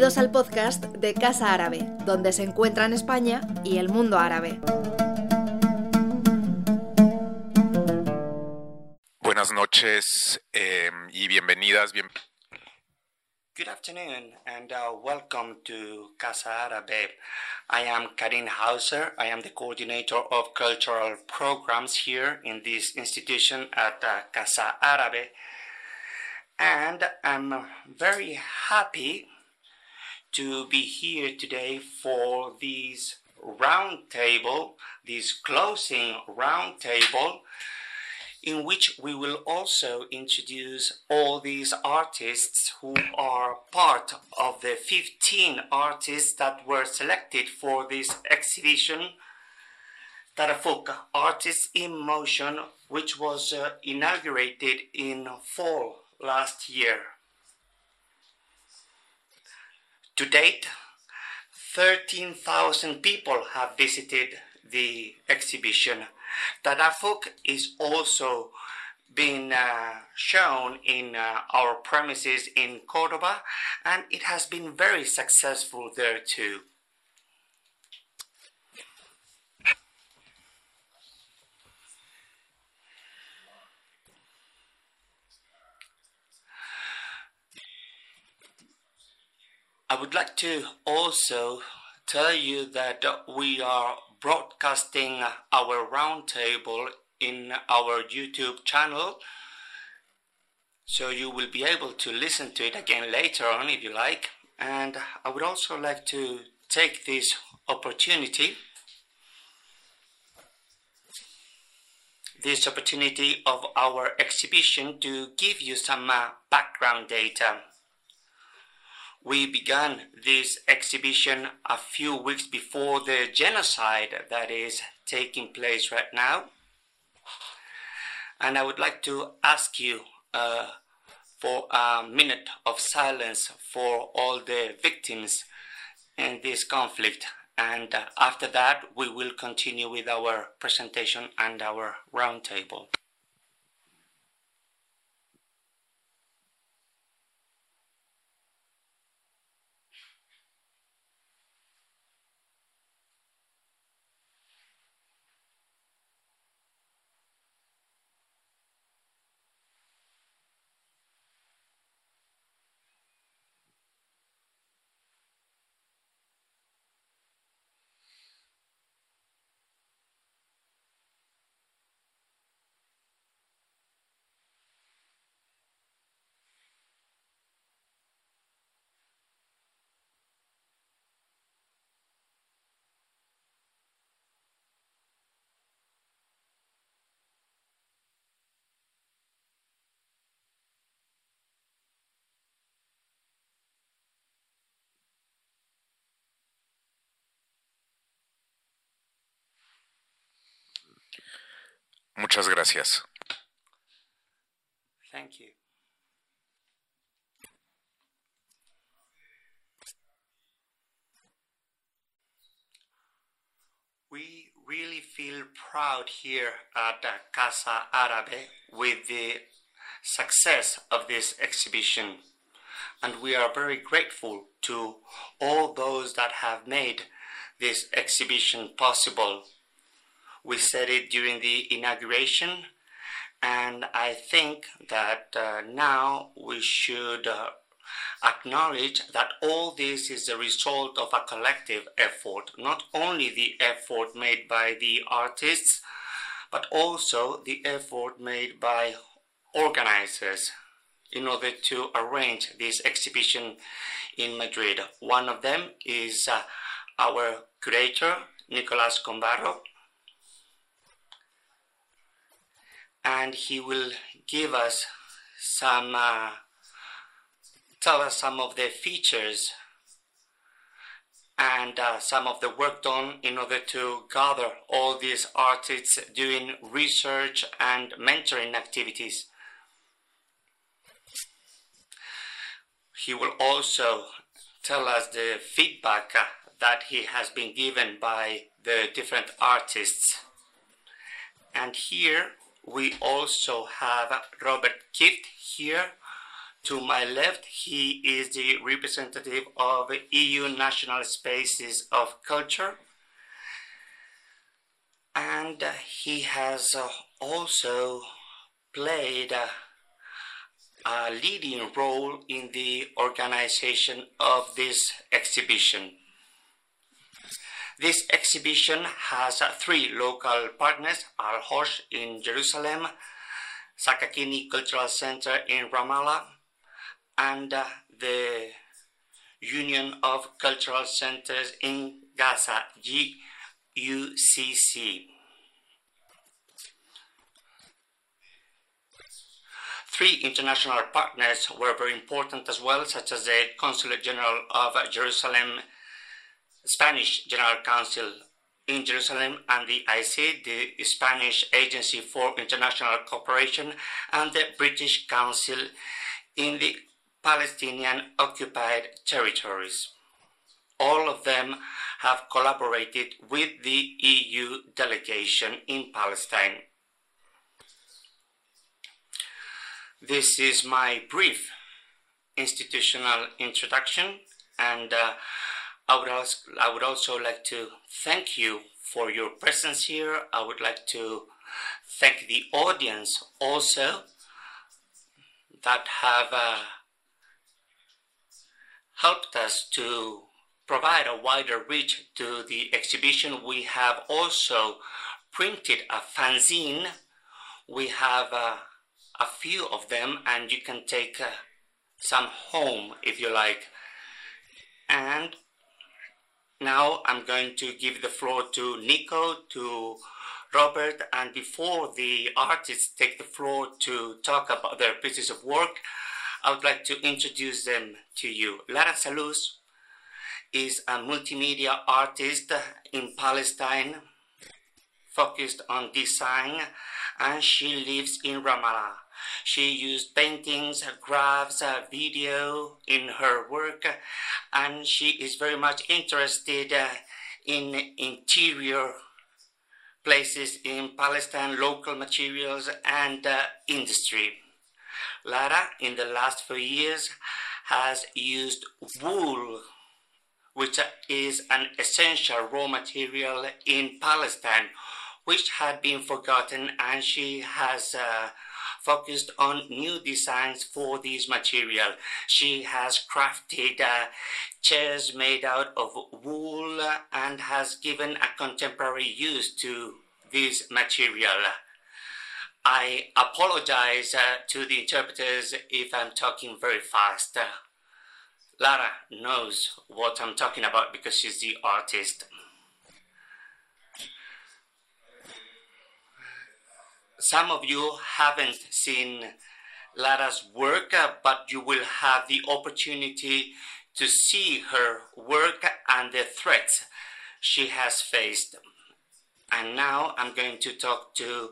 Bienvenidos al podcast de Casa Árabe, donde se encuentran España y el mundo árabe. Buenas noches eh, y bienvenidas. Bien... Good afternoon and uh, welcome to Casa Árabe. I am Karin Hauser. I am the coordinator of cultural programs here in this institution at uh, Casa Árabe. And I'm very happy to be here today for this roundtable, this closing roundtable, in which we will also introduce all these artists who are part of the 15 artists that were selected for this exhibition, Tarafuka Artists in Motion, which was uh, inaugurated in fall last year. To date, 13,000 people have visited the exhibition. Tadafuq is also being uh, shown in uh, our premises in Cordoba, and it has been very successful there too. I would like to also tell you that we are broadcasting our roundtable in our YouTube channel. So you will be able to listen to it again later on if you like. And I would also like to take this opportunity, this opportunity of our exhibition to give you some uh, background data. We began this exhibition a few weeks before the genocide that is taking place right now. And I would like to ask you uh, for a minute of silence for all the victims in this conflict. And uh, after that, we will continue with our presentation and our roundtable. Muchas gracias. Thank you. We really feel proud here at Casa Árabe with the success of this exhibition. And we are very grateful to all those that have made this exhibition possible. We said it during the inauguration, and I think that uh, now we should uh, acknowledge that all this is a result of a collective effort, not only the effort made by the artists, but also the effort made by organizers in order to arrange this exhibition in Madrid. One of them is uh, our curator, Nicolas Combarro, and he will give us some, uh, tell us some of the features and uh, some of the work done in order to gather all these artists doing research and mentoring activities. He will also tell us the feedback uh, that he has been given by the different artists. And here we also have Robert Kieft here To my left, he is the representative of EU National Spaces of Culture. And uh, he has uh, also played uh, a leading role in the organization of this exhibition. This exhibition has uh, three local partners, Alhoash in Jerusalem, Sakakini Cultural Center in Ramallah, and uh, the Union of Cultural Centers in Gaza, GUCC. Three international partners were very important as well, such as the Consulate General of Jerusalem, Spanish General Council in Jerusalem, and the IC, the Spanish Agency for International Cooperation, and the British Council in the Palestinian occupied territories. All of them have collaborated with the EU delegation in Palestine. This is my brief institutional introduction, and uh, I, would also, I would also like to thank you for your presence here. I would like to thank the audience also that have uh, helped us to provide a wider reach to the exhibition. We have also printed a fanzine. We have uh, a few of them, and you can take uh, some home if you like. And now I'm going to give the floor to Nico, to Robert, and before the artists take the floor to talk about their pieces of work, I would like to introduce them to you. Lara Salous is a multimedia artist in Palestine, focused on design, and she lives in Ramallah. She used paintings, graphs, video in her work, and she is very much interested uh, in interior places in Palestine, local materials, and uh, industry. Lara, in the last few years, has used wool, which is an essential raw material in Palestine, which had been forgotten, and she has uh, focused on new designs for this material. She has crafted uh, chairs made out of wool and has given a contemporary use to this material. I apologize uh, to the interpreters if I'm talking very fast. Lara knows what I'm talking about because she's the artist. Some of you haven't seen Lara's work, uh, but you will have the opportunity to see her work and the threats she has faced. And now I'm going to talk to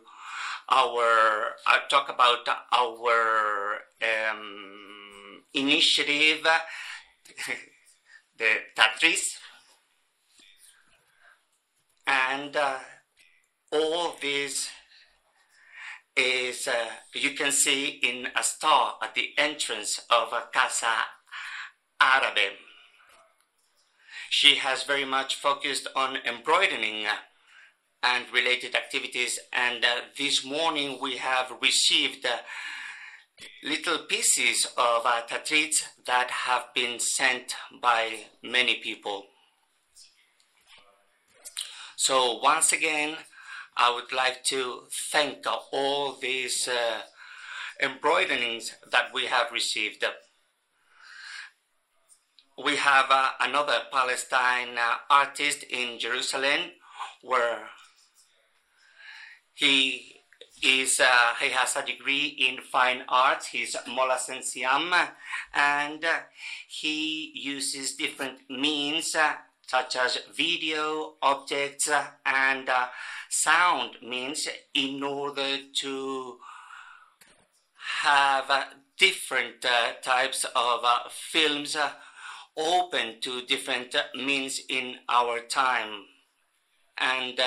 our uh, talk about our um, initiative, the Tatreez, and uh, all these is uh, you can see in a star at the entrance of a Casa Arabe. She has very much focused on embroidering and related activities, and uh, this morning we have received uh, little pieces of uh, tatreez that have been sent by many people. So once again, I would like to thank all these uh, embroiderings that we have received. We have uh, another Palestine uh, artist in Jerusalem where he is uh, he has a degree in fine arts. He's Motasem Siam, and he uses different means uh, such as video, objects, and uh, sound means in order to have uh, different uh, types of films open to different means in our time. And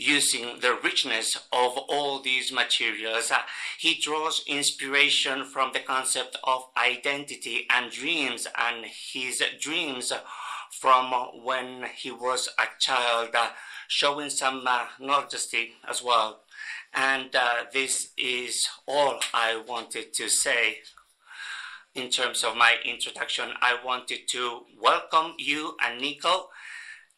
using the richness of all these materials. He draws inspiration from the concept of identity and dreams and his dreams from when he was a child, uh, showing some uh, modesty as well. And uh, this is all I wanted to say in terms of my introduction. I wanted to welcome you and Nico.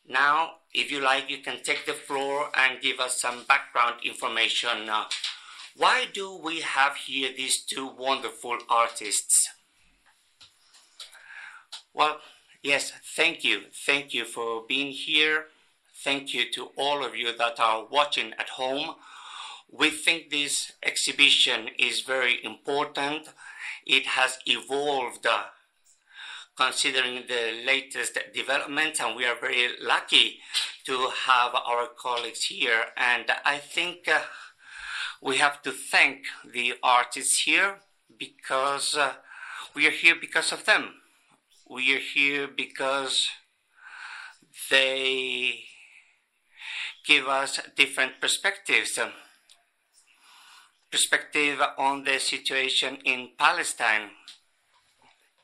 Now, if you like, you can take the floor and give us some background information. Uh, why do we have here these two wonderful artists? Well, yes, thank you. Thank you for being here. Thank you to all of you that are watching at home. We think this exhibition is very important. It has evolved uh, considering the latest developments, and we are very lucky to have our colleagues here. And I think uh, we have to thank the artists here because uh, we are here because of them. We are here because they give us different perspectives. Perspective on the situation in Palestine.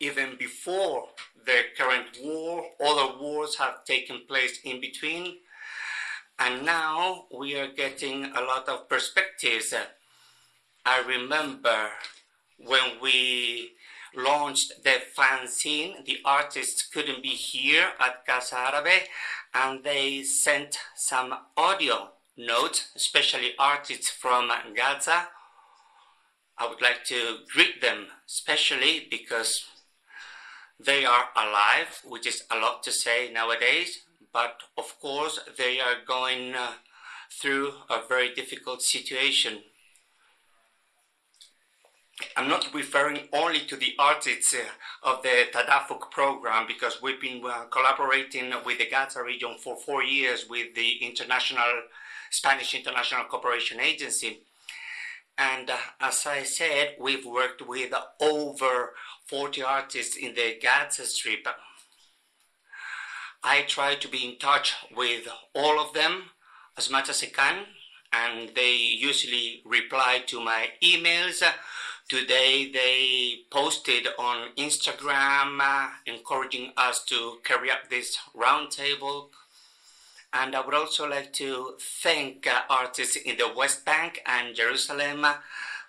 Even before the current war, other wars have taken place in between. And now we are getting a lot of perspectives. I remember when we launched the fanzine, the artists couldn't be here at Casa Arabe, and they sent some audio notes, especially artists from Gaza. I would like to greet them, especially because they are alive, which is a lot to say nowadays, but of course they are going uh, through a very difficult situation. I'm not referring only to the artists uh, of the Tadafuq program because we've been uh, collaborating with the Gaza region for four years with the International Spanish International Cooperation Agency. And uh, as I said, we've worked with over 40 artists in the Gaza Strip. I try to be in touch with all of them as much as I can, and they usually reply to my emails Today they posted on Instagram uh, encouraging us to carry out this roundtable. And I would also like to thank uh, artists in the West Bank and Jerusalem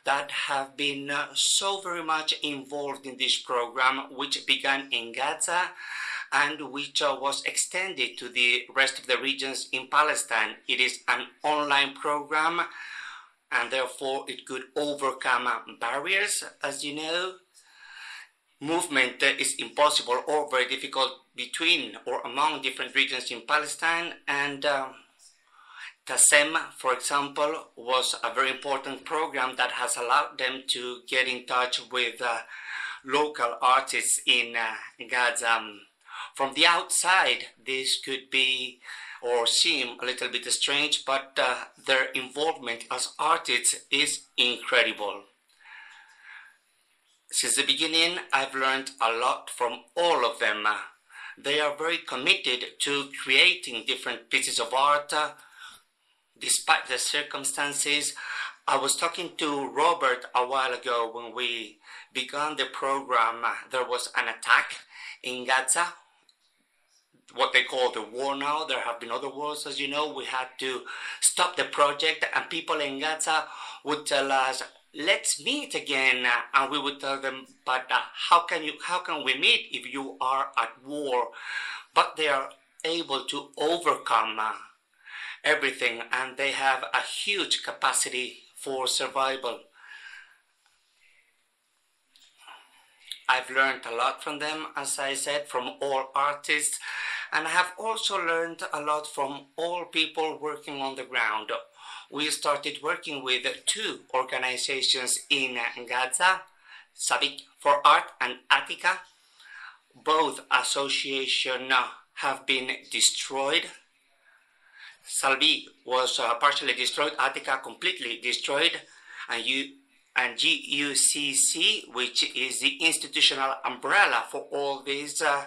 that have been uh, so very much involved in this program, which began in Gaza and which uh, was extended to the rest of the regions in Palestine. It is an online program and therefore it could overcome barriers. As you know, movement is impossible or very difficult between or among different regions in Palestine. And uh, TASEM, for example, was a very important program that has allowed them to get in touch with uh, local artists in uh, Gaza. From the outside, this could be or seem a little bit strange, but uh, their involvement as artists is incredible. Since the beginning, I've learned a lot from all of them. They are very committed to creating different pieces of art uh, despite the circumstances. I was talking to Robert a while ago when we began the program. There was an attack in Gaza what they call the war now. There have been other wars, as you know. We had to stop the project, and people in Gaza would tell us, "Let's meet again," and we would tell them, "But uh, how can you? How can we meet if you are at war?" But they are able to overcome uh, everything, and they have a huge capacity for survival. I've learned a lot from them, as I said, from all artists. And I have also learned a lot from all people working on the ground. We started working with two organizations in Gaza, Sabik for Art and Eltiqa. Both associations have been destroyed. Salvi was uh, partially destroyed, Eltiqa completely destroyed, and you and GUCC, which is the institutional umbrella for all these uh,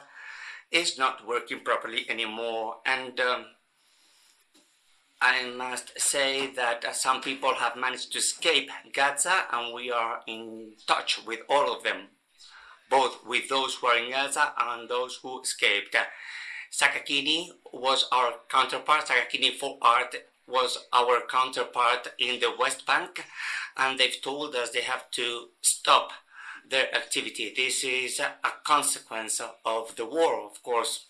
is not working properly anymore. And um, I must say that uh, some people have managed to escape Gaza, and we are in touch with all of them, both with those who are in Gaza and those who escaped. Sakakini was our counterpart. Sakakini for Art was our counterpart in the West Bank, and they've told us they have to stop their activity. This is a consequence of the war, of course.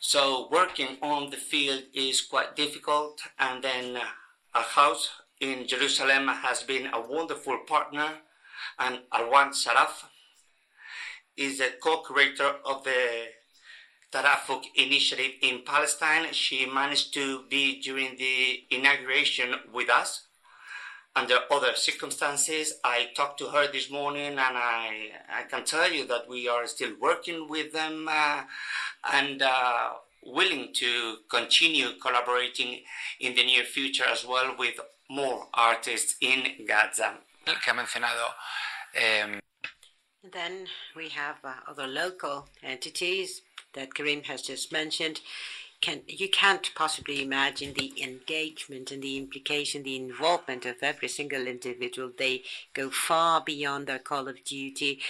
So working on the field is quite difficult, and then a house in Jerusalem has been a wonderful partner, and Alwan Sharaf is the co-creator of the Tadafuq initiative in Palestine. She managed to be during the inauguration with us under other circumstances. I talked to her this morning, and I, I can tell you that we are still working with them uh, and uh, willing to continue collaborating in the near future as well with more artists in Gaza. Que ha mencionado. Eh... Then we have uh, other local entities that Karim has just mentioned can you can't possibly imagine the engagement and the implication, the involvement of every single individual. They go far beyond their call of duty.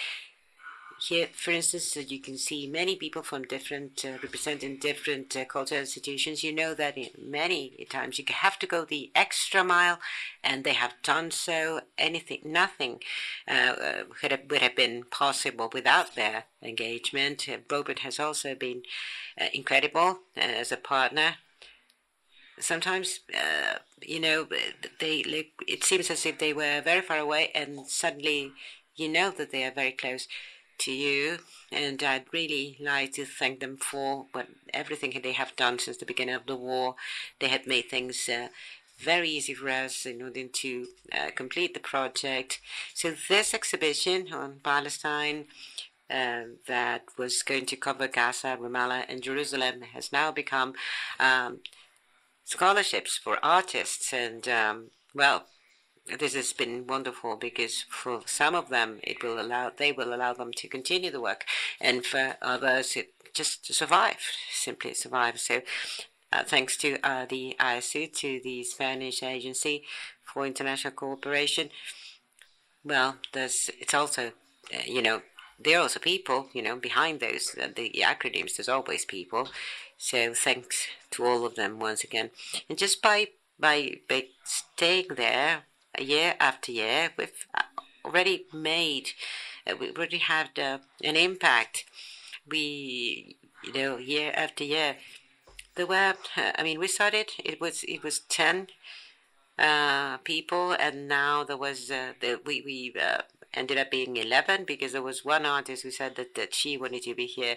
Here, for instance, uh, you can see many people from different, uh, representing different uh, cultural institutions. You know that many times you have to go the extra mile, and they have done so. Anything, nothing uh, uh would, have, would have been possible without their engagement. Uh, Robert has also been incredible as a partner sometimes uh, you know they look it seems as if they were very far away and suddenly you know that they are very close to you, and I'd really like to thank them for what everything they have done since the beginning of the war. They have made things uh, very easy for us in order to uh, complete the project. So this exhibition on Palestine. Uh, that was going to cover Gaza, Ramallah, and Jerusalem has now become um, scholarships for artists, and um, well, this has been wonderful because for some of them it will allow they will allow them to continue the work, and for others it just survive, simply survive. So. Uh, thanks to uh, the ISU, to the Spanish Agency for International Cooperation. Well, there's it's also, uh, you know, there are also people, you know, behind those uh, the acronyms. There's always people. So thanks to all of them once again. And just by by by staying there year after year, we've already made, uh, we already had uh, an impact. We, you know, year after year, there were. I mean, we started. It was it was ten uh, people, and now there was uh, the, we we uh, ended up being eleven because there was one artist who said that that she wanted to be here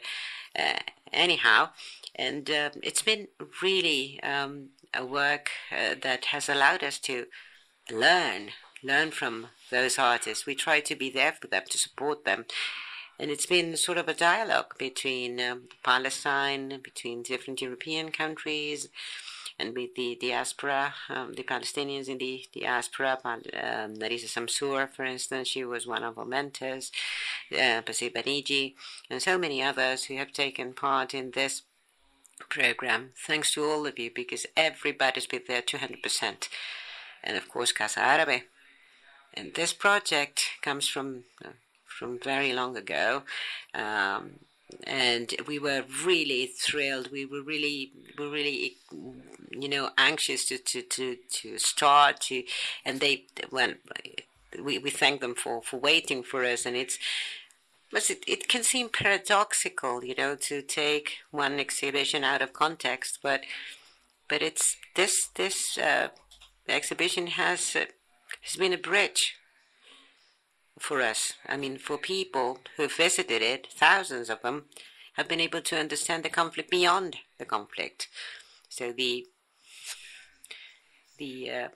uh, anyhow, and um, it's been really um, a work uh, that has allowed us to learn, learn from those artists. We try to be there for them, to support them. And it's been sort of a dialogue between um, Palestine, between different European countries, and with the diaspora, um, the Palestinians in the diaspora. Um, Samsur, for instance, she was one of our mentors, uh, Baniji, and so many others who have taken part in this program. Thanks to all of you because everybody's been there 200% and of course Casa Arabe. And this project comes from from very long ago, um, and we were really thrilled. We were really, we were really, you know, anxious to to to, to start to, and they well, we we thank them for for waiting for us, and it's. But it, it can seem paradoxical, you know, to take one exhibition out of context, but but it's this this uh, the exhibition has uh, has been a bridge for us. I mean, for people who visited it, thousands of them have been able to understand the conflict beyond the conflict. So the the uh,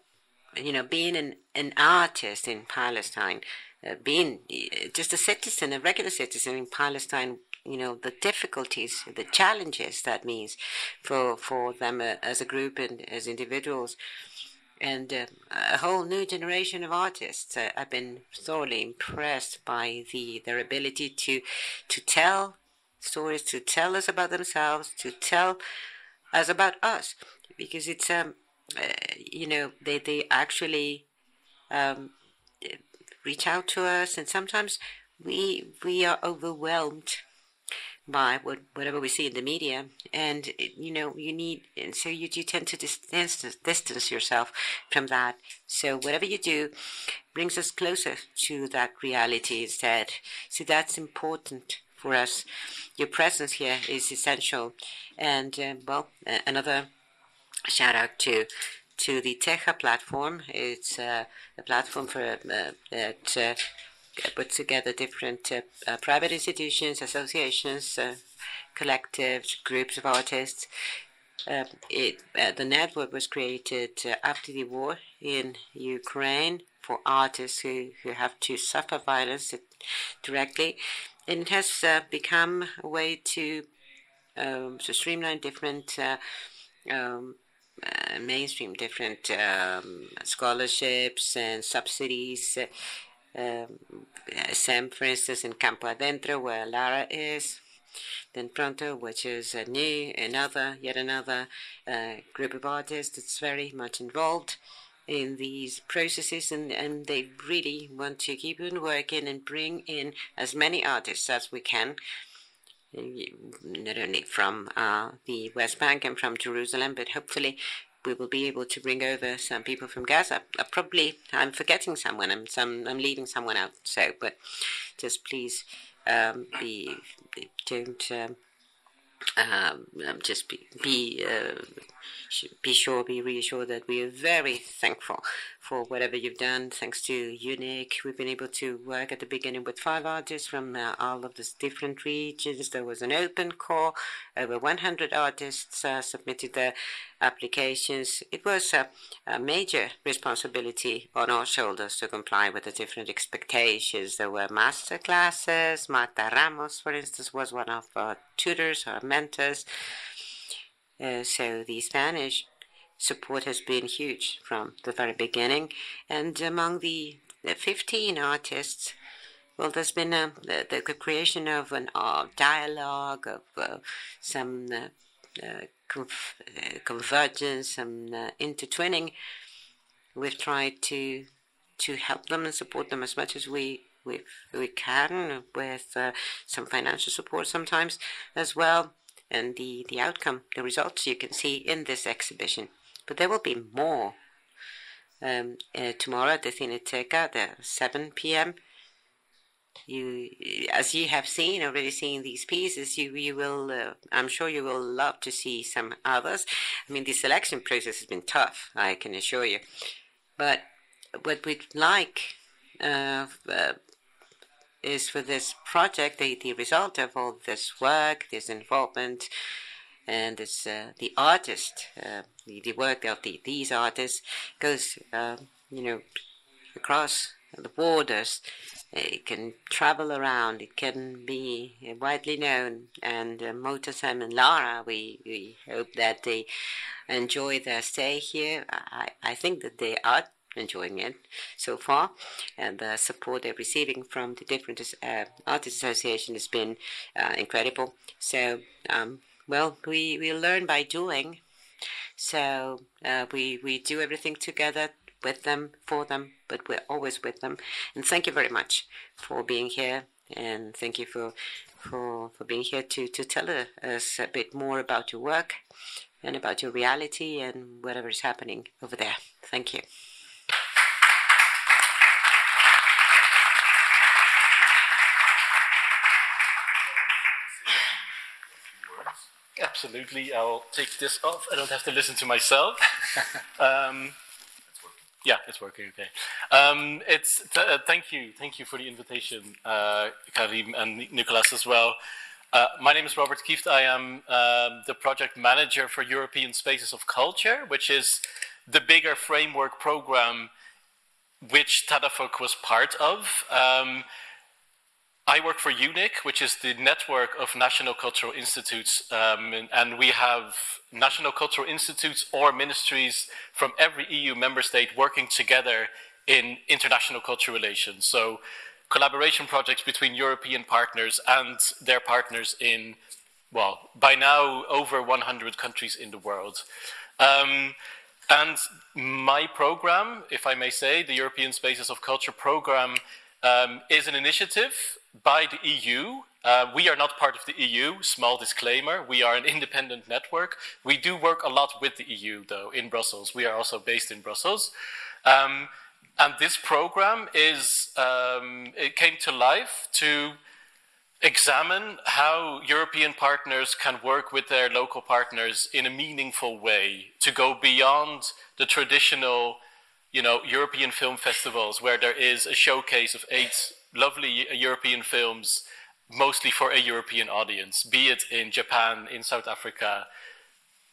you know being an an artist in Palestine, uh, being uh, just a citizen, a regular citizen in Palestine. You know the difficulties, the challenges that means for for them uh, as a group and as individuals and uh, a whole new generation of artists. Uh, I've been thoroughly impressed by the their ability to to tell stories, to tell us about themselves, to tell us about us, because it's um, uh, you know, they they actually um, reach out to us, and sometimes we we are overwhelmed by what, whatever we see in the media, and you know you need, so you, you tend to distance distance yourself from that. So whatever you do brings us closer to that reality instead. So that's important for us. Your presence here is essential, and uh, well, another shout out to to the Teja platform. It's uh, a platform for uh, that uh, puts together different uh, uh, private institutions, associations, uh, collectives, groups of artists. Um, it, the network was created after the war in Ukraine for artists who, who have to suffer violence directly. And it has become a way to um, to streamline different um, uh, mainstream different um, scholarships and subsidies. Um, SEM, for instance, in Campo Adentro, where Lara is. Then Pronto, which is a new, another, yet another uh, group of artists that's very much involved in these processes, and, and they really want to keep on working and bring in as many artists as we can not only from uh, the West Bank and from Jerusalem, but hopefully we will be able to bring over some people from Gaza. Uh, probably I'm forgetting someone. I'm some I'm leaving someone out. So, but just please um, be don't um, um, just be be uh, be sure, be reassured that we are very thankful for whatever you've done. Thanks to EUNIC, we've been able to work at the beginning with five artists from uh, all of these different regions. There was an open call. Over 100 artists uh, submitted their applications. It was a, a, major responsibility on our shoulders to comply with the different expectations. There were master classes. Marta Ramos, for instance, was one of our tutors, our mentors. Uh, so the Spanish support has been huge from the very beginning. And among the, the 15 artists, well, there's been a, the, the creation of an uh, dialogue, of uh, some uh, uh, conf- convergence, some intertwining. We've tried to to help them and support them as much as we we, we can with uh, some financial support sometimes as well and the, the outcome, the results you can see in this exhibition. But there will be more um, uh, tomorrow at the Cineteca at 7 p.m. You, as you have seen already, seen these pieces, you you will. Uh, I'm sure you will love to see some others. I mean, the selection process has been tough. I can assure you. But what we'd like uh, uh, is for this project, the, the result of all this work, this involvement, and it's uh, the artist, uh, the, the work of the, these artists goes, uh, you know, across the borders. It can travel around. It can be widely known. And uh, Motasem and Lara, we, we hope that they enjoy their stay here. I, I think that they are enjoying it so far, and the support they're receiving from the different uh, artists association has been uh, incredible. So, um, well, we we learn by doing. So uh, we we do everything together with them, for them, but we're always with them. And thank you very much for being here, and thank you for for for being here to to tell us a bit more about your work and about your reality and whatever is happening over there. Thank you. Absolutely. I'll take this off. I don't have to listen to myself. um, yeah, it's working. Okay. Um, it's th- uh, thank you, thank you for the invitation, uh, Karim and Nicolas as well. Uh, my name is Robert Kieft. I am um, the project manager for European Spaces of Culture, which is the bigger framework program which Tadafuq was part of. Um, I work for EUNIC, which is the network of national cultural institutes, um, and, we have national cultural institutes or ministries from every EU member state working together in international cultural relations. So collaboration projects between European partners and their partners in, well, by now over 100 countries in the world. Um, and my program, if I may say, the European Spaces of Culture program, um, is an initiative by the EU. Uh, we are not part of the EU, small disclaimer. We are an independent network. We do work a lot with the EU, though, in Brussels. We are also based in Brussels. Um, and this program is, um, it came to life to examine how European partners can work with their local partners in a meaningful way to go beyond the traditional, you know, European film festivals where there is a showcase of eight lovely European films, mostly for a European audience, be it in Japan, in South Africa,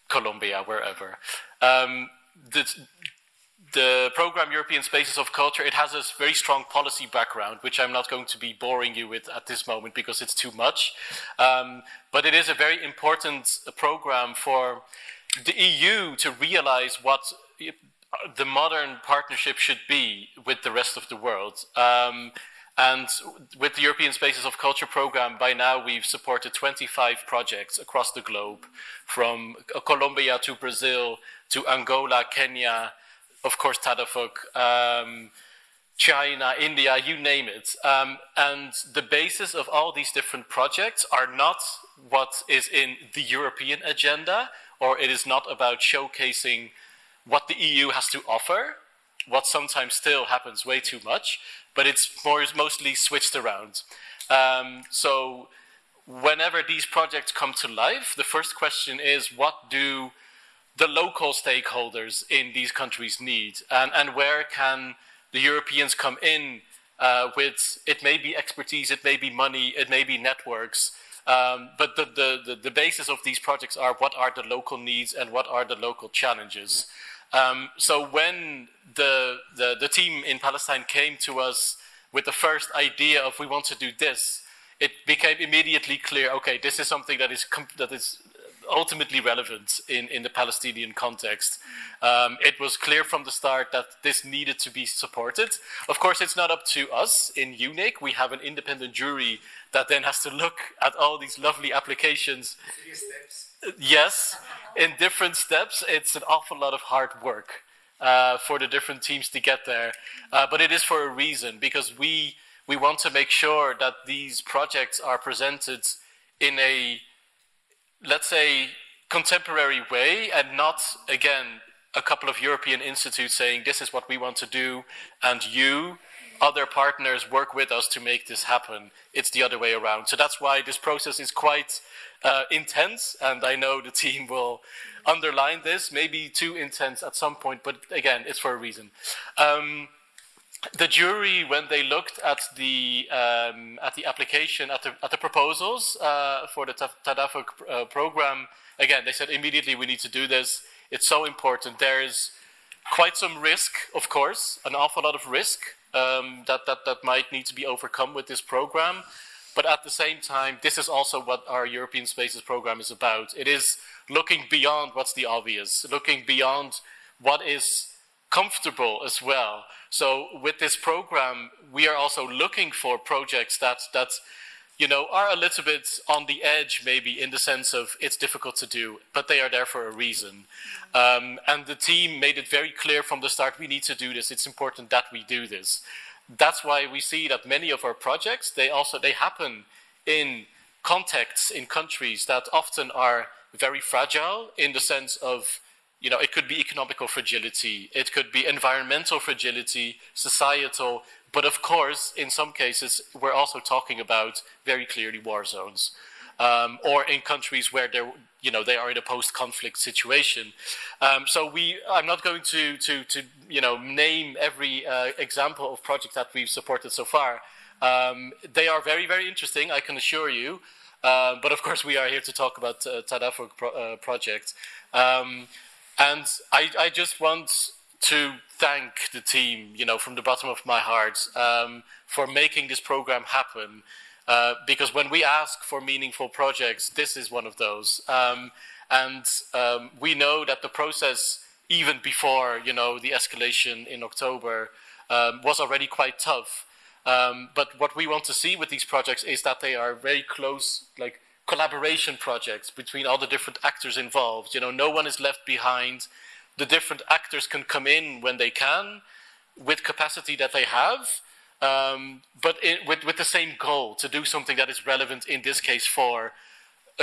Colombia, wherever. Um, the, the program European Spaces of Culture, it has a very strong policy background, which I'm not going to be boring you with at this moment because it's too much. Um, but it is a very important program for the EU to realize what the modern partnership should be with the rest of the world. Um, and with the European Spaces of Culture program, by now we've supported 25 projects across the globe, from Colombia to Brazil to Angola, Kenya, of course, Tadafuq, um, China, India, you name it. Um, and the basis of all these different projects are not what is in the European agenda, or it is not about showcasing what the EU has to offer, what sometimes still happens way too much, but it's more, mostly switched around. Um, so whenever these projects come to life, the first question is what do the local stakeholders in these countries need, and, and where can the Europeans come in uh, with it may be expertise, it may be money, it may be networks. Um, but the, the, the, the, basis of these projects are what are the local needs and what are the local challenges. Um, so when the, the, the team in Palestine came to us with the first idea of we want to do this, it became immediately clear. Okay, this is something that is that is ultimately relevant in, in the Palestinian context. Um, it was clear from the start that this needed to be supported. Of course, it's not up to us in EUNIC. We have an independent jury that then has to look at all these lovely applications. Yes, in different steps. It's an awful lot of hard work uh, for the different teams to get there. Uh, but it is for a reason, because we, we want to make sure that these projects are presented in a let's say, contemporary way and not, again, a couple of European institutes saying this is what we want to do, and you, other partners, work with us to make this happen. It's the other way around. So that's why this process is quite uh, intense, and I know the team will underline this, maybe too intense at some point, but again, it's for a reason. Um, the jury, when they looked at the um, at the application, at the at the proposals uh, for the Tadafuq uh, program, again, they said immediately we need to do this. It's so important. There is quite some risk, of course, an awful lot of risk um, that, that that might need to be overcome with this program. But at the same time, this is also what our European Spaces program is about. It is looking beyond what's the obvious, looking beyond what is comfortable as well. So with this program, we are also looking for projects that you know are a little bit on the edge, maybe in the sense of it's difficult to do, but they are there for a reason. Um, and the team made it very clear from the start: we need to do this. It's important that we do this. That's why we see that many of our projects they also they happen in contexts in countries that often are very fragile in the sense of you know, it could be economical fragility, it could be environmental fragility, societal, but of course, in some cases, we're also talking about very clearly war zones. Um, or in countries where they're, you know, they are in a post-conflict situation. Um, so we, I'm not going to, to, to you know, name every uh, example of project that we've supported so far. Um, they are very, very interesting, I can assure you. Uh, but of course, we are here to talk about uh, Tadafuq pro- uh, project. Um, and I, I just want to thank the team, you know, from the bottom of my heart, um, for making this program happen. Uh, because when we ask for meaningful projects, this is one of those. Um, and um, we know that the process, even before you know the escalation in October, um, was already quite tough. Um, but what we want to see with these projects is that they are very close, like collaboration projects between all the different actors involved. You know, no one is left behind. The different actors can come in when they can, with capacity that they have, um, but in, with with the same goal to do something that is relevant in this case for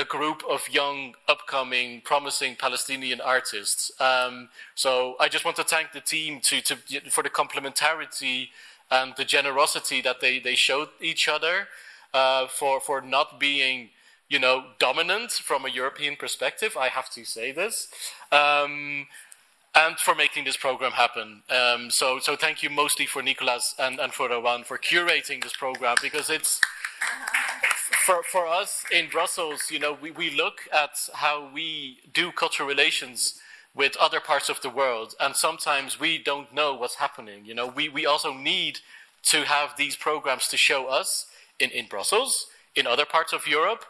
a group of young, upcoming, promising Palestinian artists. Um, so I just want to thank the team to, to, for the complementarity and the generosity that they, they showed each other, uh, for, for not being, you know, dominant from a European perspective. I have to say this. Um, and for making this program happen. Um, so, so thank you mostly for Nicolas and, and for Rawan for curating this program because it's for, for us in Brussels, you know, we, we look at how we do cultural relations with other parts of the world, and sometimes we don't know what's happening. You know, we, we also need to have these programs to show us in, in Brussels, in other parts of Europe,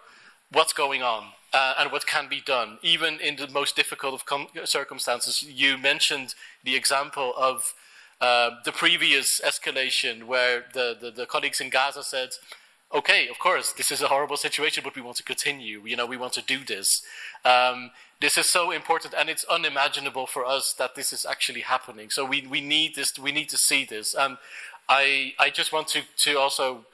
what's going on uh, and what can be done, even in the most difficult of com- circumstances. You mentioned the example of uh, the previous escalation where the, the, the colleagues in Gaza said, okay, of course, this is a horrible situation, but we want to continue. You know, we want to do this. Um, this is so important, and it's unimaginable for us that this is actually happening. So we, we need this. We need to see this. And I I just want to to also.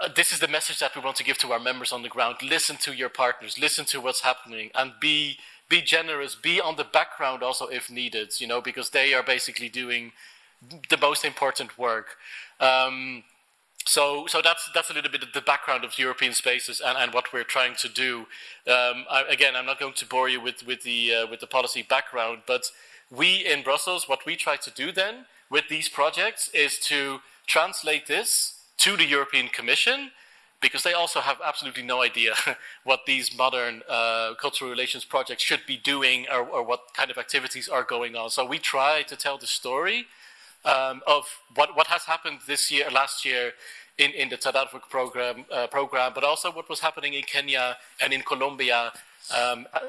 Uh, this is the message that we want to give to our members on the ground. Listen to your partners. Listen to what's happening, and be be generous. Be on the background also if needed. You know, because they are basically doing the most important work. Um, so, so that's that's a little bit of the background of European spaces and, and what we're trying to do. Um, I, again, I'm not going to bore you with with the uh, with the policy background, but we in Brussels, what we try to do then with these projects is to translate this to the European Commission, because they also have absolutely no idea what these modern uh, cultural relations projects should be doing or, or, what kind of activities are going on. So we try to tell the story um, of what, what has happened this year, last year in, in the Tadafuq program, uh, program, but also what was happening in Kenya and in Colombia, um, uh,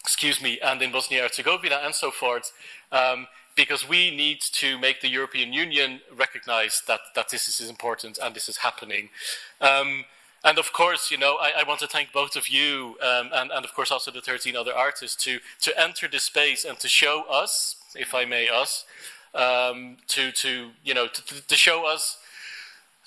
excuse me, and in Bosnia Herzegovina and so forth, um, because we need to make the European Union recognize that, that this is important and this is happening. Um, and of course, you know, I, I, want to thank both of you um, and, and, of course, also the 13 other artists to, to enter this space and to show us, if I may, us, um, to, to, you know, to, to show us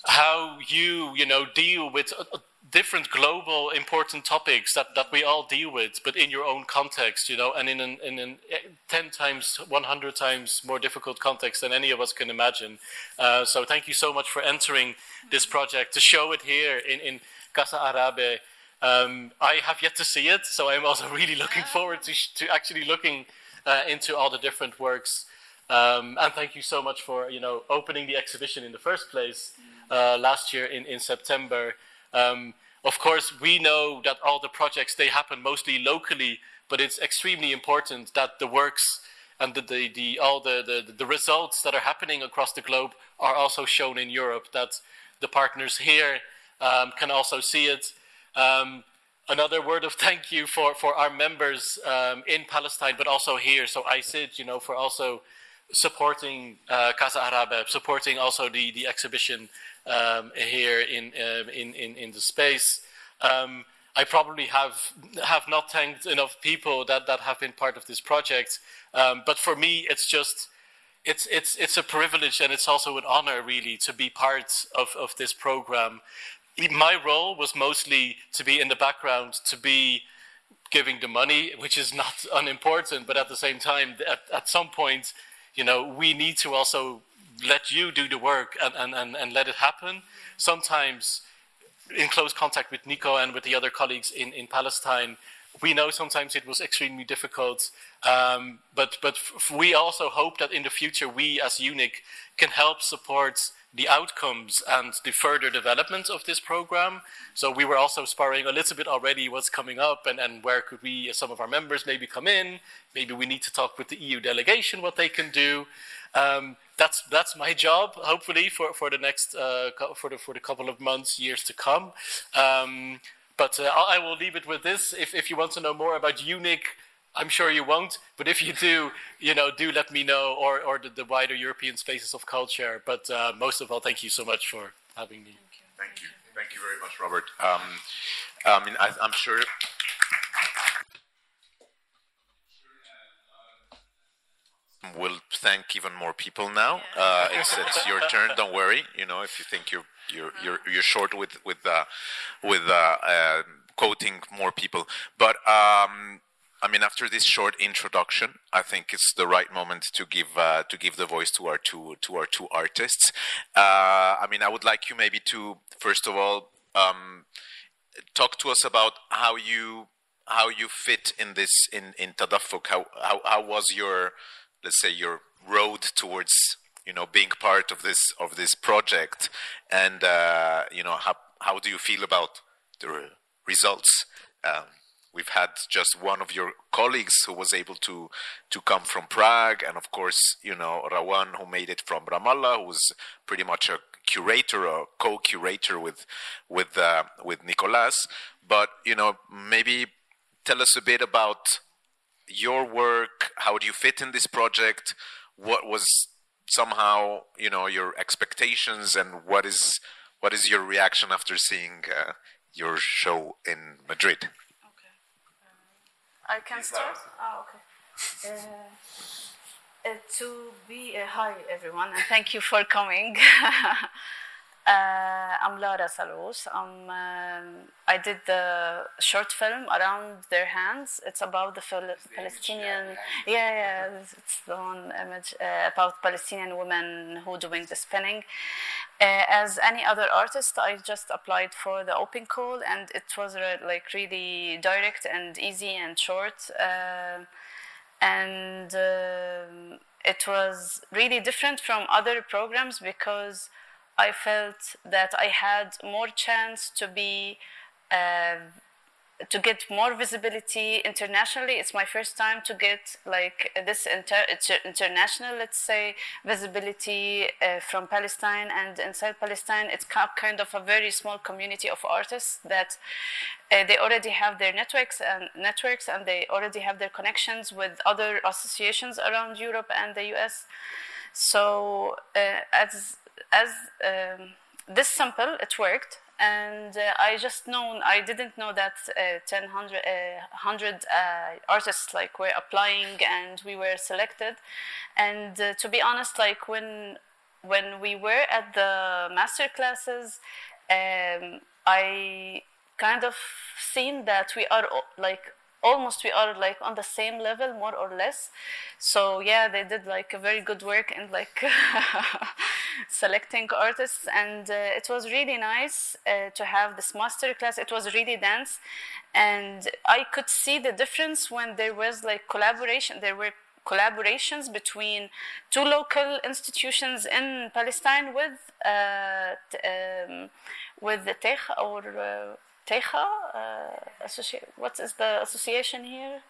how you, you know, deal with uh, different global important topics that, that we all deal with, but in your own context, you know, and in an, in an eh, 10 times, 100 times more difficult context than any of us can imagine. Uh, so thank you so much for entering this project to show it here in, in Casa Arabe. Um, I have yet to see it, so I'm also really looking forward to, to actually looking uh, into all the different works. Um, and thank you so much for, you know, opening the exhibition in the first place uh, last year in, in September. Um, of course, we know that all the projects, they happen mostly locally, but it's extremely important that the works and the, the, the all the, the, the results that are happening across the globe are also shown in Europe, that the partners here um, can also see it. Um, another word of thank you for, for our members um, in Palestine, but also here. So AECID, you know, for also supporting uh, Casa Arabe, supporting also the, the exhibition um, here in, uh, in, in, in the space. Um, I probably have have not thanked enough people that, that have been part of this project, um, but for me, it's just it's it's it's a privilege and it's also an honor really to be part of, of this program. My role was mostly to be in the background, to be giving the money, which is not unimportant, but at the same time, at, at some point, you know, we need to also let you do the work and, and, and, and let it happen. Sometimes, in close contact with Nico and with the other colleagues in, in Palestine, we know sometimes it was extremely difficult, um, but but we also hope that in the future we as EUNIC can help support the outcomes and the further development of this program. So we were also sparring a little bit already what's coming up and, and where could we, some of our members, maybe come in. Maybe we need to talk with the EU delegation what they can do. Um, that's that's my job. Hopefully for for the next uh, for the for the couple of months, years to come. Um, but uh, I will leave it with this. If if you want to know more about EUNIC, I'm sure you won't, but if you do, you know, do let me know, or, or the, the wider European spaces of culture. But uh, most of all, thank you so much for having me. Thank you. Thank you very much, Robert. Um, I mean, I, I'm sure. We'll thank even more people now. Uh, it's, it's your turn. Don't worry. You know, if you think you're you're you're, you're short with with uh, with uh, uh, quoting more people, but um, I mean, after this short introduction, I think it's the right moment to give uh, to give the voice to our two to our two artists. Uh, I mean, I would like you maybe to first of all um, talk to us about how you how you fit in this in in Tadafuq. How, how how was your let's say your road towards you know being part of this of this project, and uh, you know how how do you feel about the results? Um, we've had just one of your colleagues who was able to to come from Prague, and of course, you know Rawan who made it from Ramallah, who was pretty much a curator or co-curator with with uh, with Nicolas. But you know, maybe tell us a bit about your work. How do you fit in this project? What was somehow you know your expectations, and what is what is your reaction after seeing uh, your show in Madrid? Okay, I can start. Oh, okay. Uh, uh, to be uh, hi everyone, and thank you for coming. Uh, I'm Lara Salous. I'm, um, I did the short film around their hands. It's about the Phil- Palestinian. Yeah, yeah, it's the one image uh, about Palestinian women who doing the spinning. Uh, as any other artist, I just applied for the open call, and it was uh, like really direct and easy and short, uh, and um it was really different from other programs because I felt that I had more chance to be. Uh, to get more visibility internationally it's my first time to get like this inter- inter- international let's say visibility uh, from palestine and inside palestine it's kind of a very small community of artists that uh, they already have their networks and networks and they already have their connections with other associations around europe and the us so uh, as as um, this sample it worked and uh, I just known I didn't know that uh, 10 100, uh, 100 uh, artists like were applying and we were selected. And uh, to be honest like when when we were at the master classes um, I kind of seen that we are like almost we are like on the same level more or less. So yeah they did like a very good work and like selecting artists and uh, it was really nice uh, to have this master class it was really dense and i could see the difference when there was like collaboration there were collaborations between two local institutions in palestine with uh, um, with the tech or uh, Teja, uh, what is the association here?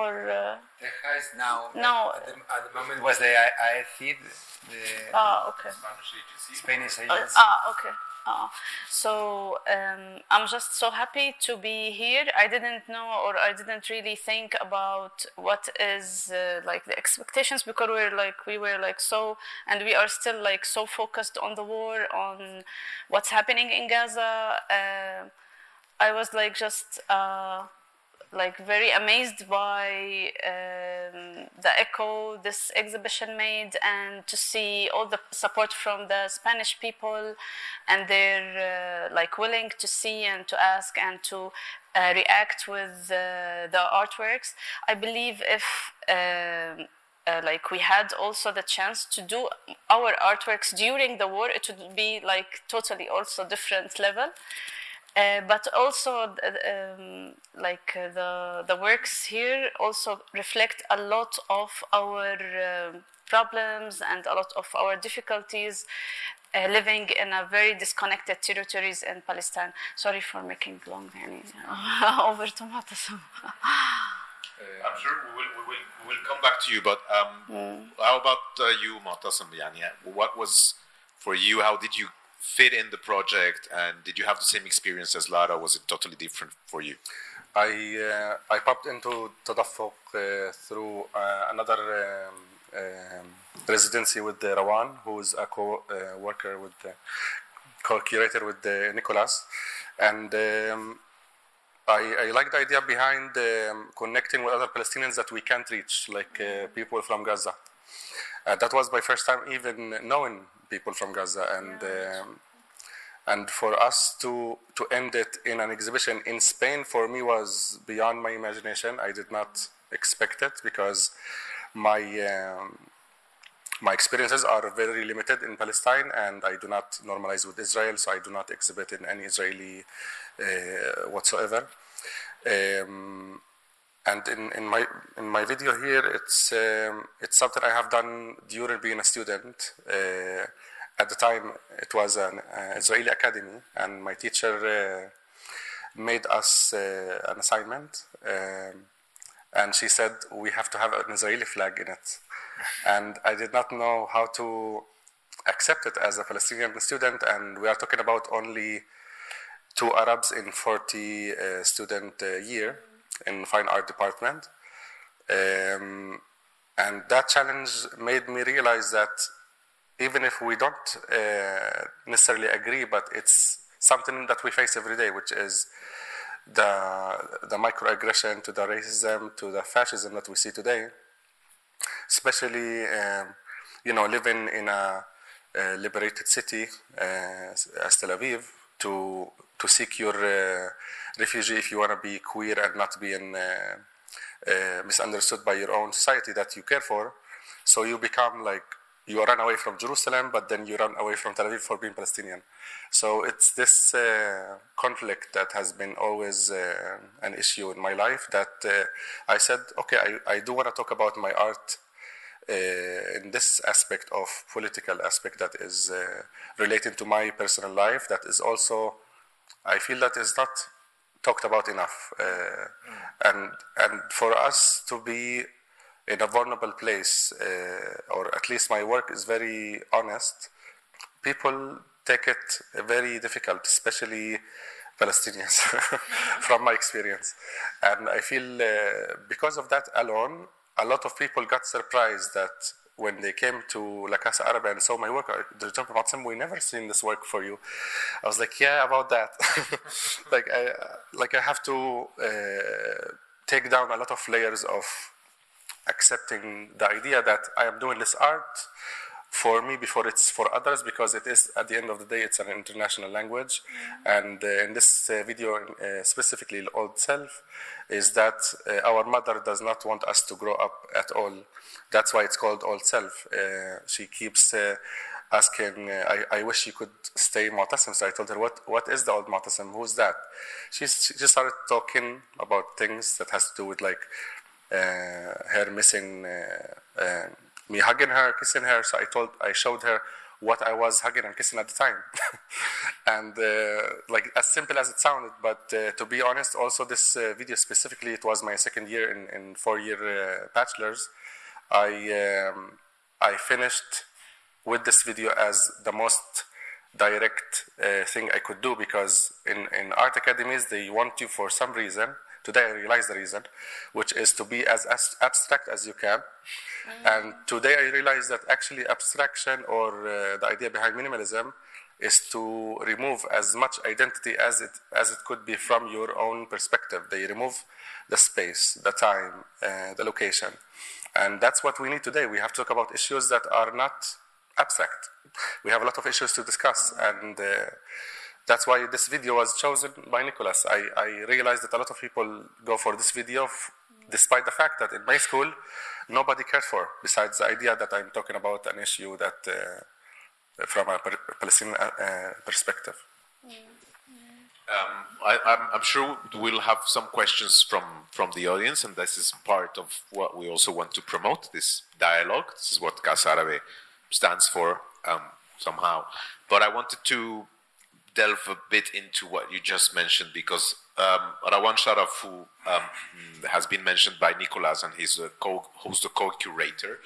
Or uh, Teja is now. No. At the, at the moment was the AECID, the ah, okay. Spanish Uh, agency. ah, okay. Ah. So um, I'm just so happy to be here. I didn't know, or I didn't really think about what is uh, like the expectations because we're like we were like so, and we are still like so focused on the war, on what's happening in Gaza. Uh, I was like just uh, like very amazed by um, the echo this exhibition made and to see all the support from the Spanish people and they're uh, like willing to see and to ask and to uh, react with uh, the artworks. I believe if um uh, like we had also the chance to do our artworks during the war, it would be like totally also different level. Uh, but also um, like uh, the the works here also reflect a lot of our um, problems and a lot of our difficulties uh, living in a very disconnected territories in Palestine. Sorry for making long, يعني, over to Motasem. Uh, I'm sure we will, we, will, we will come back to you, but um, mm. how about uh, you, Motasem? Yani, what was for you? How did you fit in the project, and did you have the same experience as Lara? Was it totally different for you? I uh, I popped into Tadafuq uh, through uh, another um, um, residency with Rawan, who is a co-worker with the co-curator with the Nicolas, and um, I, I like the idea behind um, connecting with other Palestinians that we can't reach, like uh, people from Gaza. Uh, that was my first time even knowing people from Gaza, and um, and for us to to end it in an exhibition in Spain for me was beyond my imagination. I did not expect it because my um, my experiences are very limited in Palestine, and I do not normalize with Israel, so I do not exhibit in any Israeli uh, whatsoever. Um, and in, in my in my video here, it's um, it's something I have done during being a student. Uh, at the time, it was an uh, Israeli academy, and my teacher uh, made us uh, an assignment, um, and she said we have to have an Israeli flag in it, and I did not know how to accept it as a Palestinian student, and we are talking about only two Arabs in 40 uh, student uh, year in fine art department. Um, and that challenge made me realize that even if we don't uh, necessarily agree, but it's something that we face every day, which is the, the microaggression to the racism, to the fascism that we see today, especially, um, you know, living in a, a liberated city uh, as Tel Aviv, to to seek your uh, refugee if you want to be queer and not being uh, uh, misunderstood by your own society that you care for. So you become like you run away from Jerusalem, but then you run away from Tel Aviv for being Palestinian. So it's this uh, conflict that has been always uh, an issue in my life. That uh, I said, okay, I, I do want to talk about my art in this aspect of political aspect that is related to my personal life. That is also I feel that is not talked about enough, uh, and and for us to be in a vulnerable place, uh, or at least my work is very honest. People take it very difficult, especially Palestinians, from my experience, and I feel uh, because of that alone, a lot of people got surprised that when they came to La Casa Arabe and saw my work, they jumped about we never seen this work for you. I was like, yeah, about that. like, I, like I have to uh, take down a lot of layers of accepting the idea that I am doing this art for me before it's for others because it is at the end of the day it's an international language. And uh, in this uh, video uh, specifically old self is that uh, our mother does not want us to grow up at all. That's why it's called old self. Uh, she keeps uh, asking I, I wish you could stay Mu'tasim so I told her what what is the old Mu'tasim who's that? She's, she just started talking about things that has to do with like her missing me hugging her, kissing her. So I told, I showed her what I was hugging and kissing at the time. and uh, like as simple as it sounded, but uh, to be honest, also this uh, video specifically, it was my second year in, in four-year uh, bachelor's. I um, I finished with this video as the most direct uh, thing I could do because in, in art academies they want you for some reason Today I realize the reason, which is to be as abstract as you can. And today I realize that actually abstraction or uh, the idea behind minimalism is to remove as much identity as it as it could be from your own perspective. They remove the space, the time, uh, the location, and that's what we need today. We have to talk about issues that are not abstract. We have a lot of issues to discuss, and uh, that's why this video was chosen by Nicolas. I, I realized that a lot of people go for this video f- despite the fact that in my school nobody cared for, besides the idea that I'm talking about an issue that uh, from a Palestinian uh, perspective. Um, I, am sure we'll have some questions from, from the audience, and this is part of what we also want to promote this dialogue. This is what Casa Arabe stands for um, somehow. But I wanted to delve a bit into what you just mentioned because um, Rawan Sharaf, who um, has been mentioned by Nicolas and he's a co- who's the co-curator,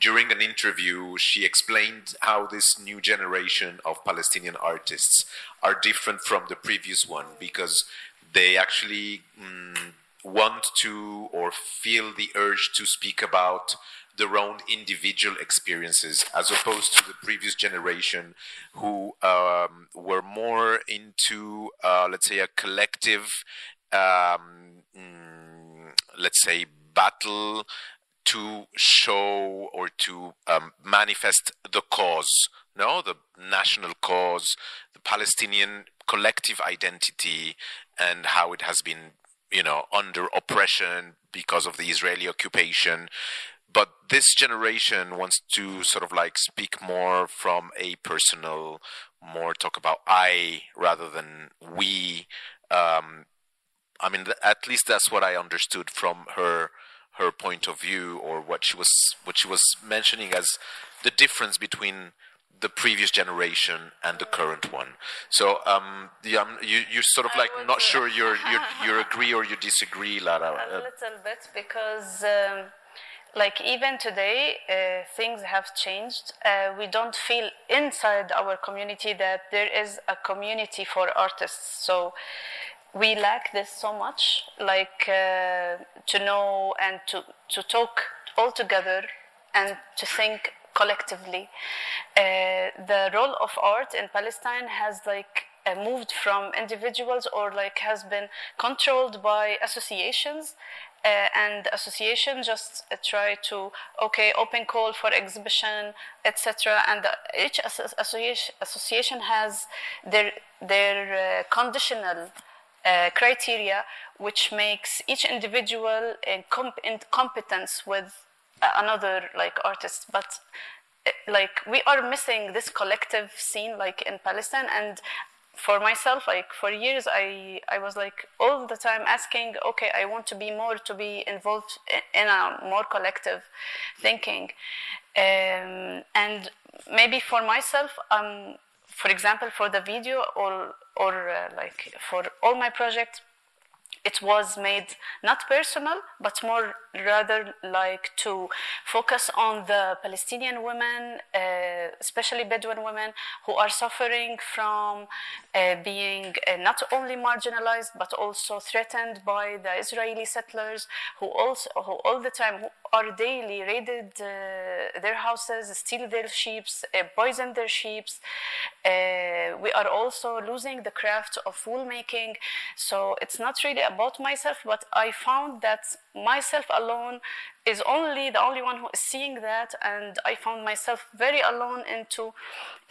during an interview, she explained how this new generation of Palestinian artists are different from the previous one because they actually mm, want to or feel the urge to speak about their own individual experiences as opposed to the previous generation who um, were more into uh, let's say a collective um, mm, let's say battle to show or to um, manifest the cause no? The national cause the palestinian collective identity and how it has been you know under oppression because of the israeli occupation but this generation wants to sort of like speak more from a personal more talk about i rather than we um, i mean at least that's what i understood from her her point of view or what she was what she was mentioning as the difference between the previous generation and the current one. So um, um, you you're sort of like not sure you're, you you agree or you disagree, Lara. A little bit because, um, like, even today, uh, things have changed. Uh, we don't feel inside our community that there is a community for artists. So we lack this so much, like, uh, to know and to, to talk all together and to think collectively. Uh, the role of art in Palestine has like uh, moved from individuals or like has been controlled by associations uh, and association just uh, try to okay open call for exhibition etc and each asso- association association has their their uh, conditional uh, criteria which makes each individual in, comp- in competence with uh, another like artist. But like we are missing this collective scene like in palestine. And for myself like for years i i was like all the time asking okay i want to be more to be involved in a more collective thinking. Um, and maybe for myself um for example for the video or or uh, like for all my projects it was made not personal, but more rather like to focus on the Palestinian women, uh, especially Bedouin women, who are suffering from uh, being uh, not only marginalized but also threatened by the Israeli settlers, who also who all the time are daily raided uh, their houses, steal their sheep, uh, poison their sheep. We are also losing the craft of wool making. So it's not really about myself, but I found that myself alone is only the only one who is seeing that, and I found myself very alone into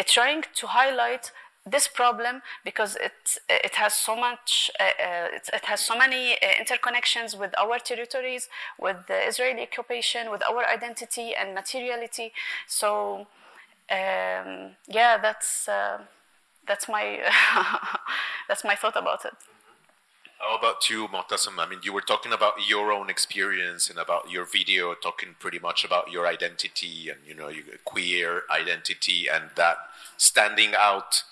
trying to highlight this problem because it it has so much uh, uh, it, it has so many uh, interconnections with our territories with the israeli occupation with our identity and materiality so um, yeah that's uh, that's my that's my thought about it How about you, Motasem? I mean, you were talking about your own experience and about your video, talking pretty much about your identity and you know your queer identity and that standing out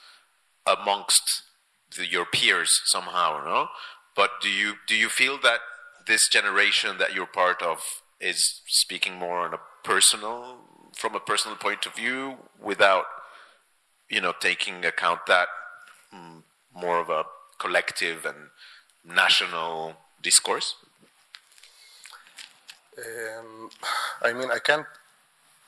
amongst the, your peers somehow, no? But do you do you feel that this generation that you're part of is speaking more on a personal, from a personal point of view, without you know taking account that mm, more of a collective and national discourse? Um, I mean, I can't,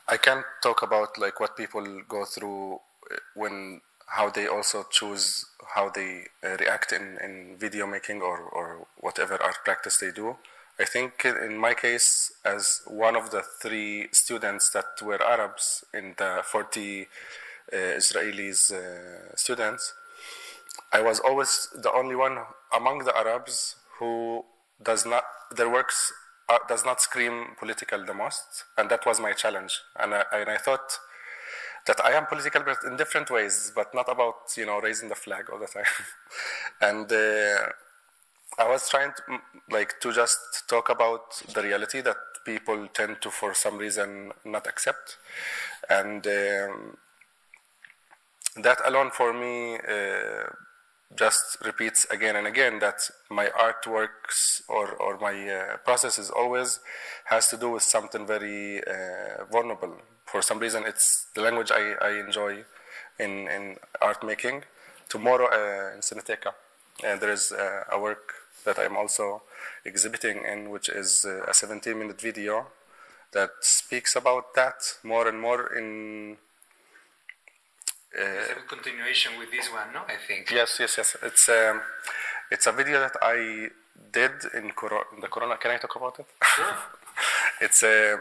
I can't talk about like what people go through uh, when how they also choose how they uh, react in, in video making or, or whatever art practice they do. I think in my case, as one of the three students that were Arabs in the 40 uh, Israelis uh, students, I was always the only one among the Arabs who does not their works uh, does not scream political the most, and that was my challenge. And I, and I thought that I am political, but in different ways, but not about you know raising the flag all the time. and uh, I was trying to like to just talk about the reality that people tend to, for some reason, not accept, and um, that alone for me uh, just repeats again and again that my artworks or, or my uh, process is always has to do with something very uh, vulnerable. For some reason, it's the language I, I enjoy in, in art making. Tomorrow uh, in Cineteca, and there is uh, a work that I'm also exhibiting in, which is uh, a 17-minute video that speaks about that more and more in. It's a continuation with this one, no? I think. Yes, yes, yes. It's um, it's a video that I did in, coro- in the Corona. Can I talk about it? Sure. it's a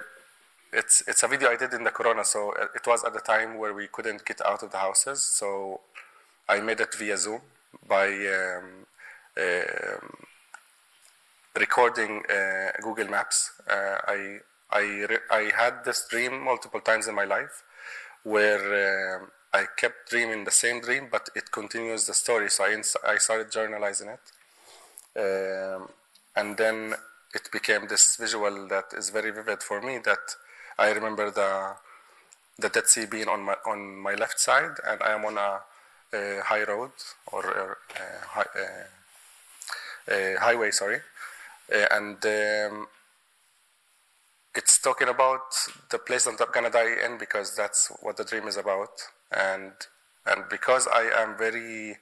it's it's a video I did in the Corona. So it was at the time where we couldn't get out of the houses. So I made it via Zoom by um, um recording uh, Google Maps. Uh, I I I had this dream multiple times in my life, where um I kept dreaming the same dream, but it continues the story. So I I started journalizing it, um, and then it became this visual that is very vivid for me. That I remember the the Dead Sea being on my on my left side, and I am on a, a high road or a, a, a, a highway. Sorry, uh, and um, it's talking about the place that I'm gonna die in because that's what the dream is about, and and because I am very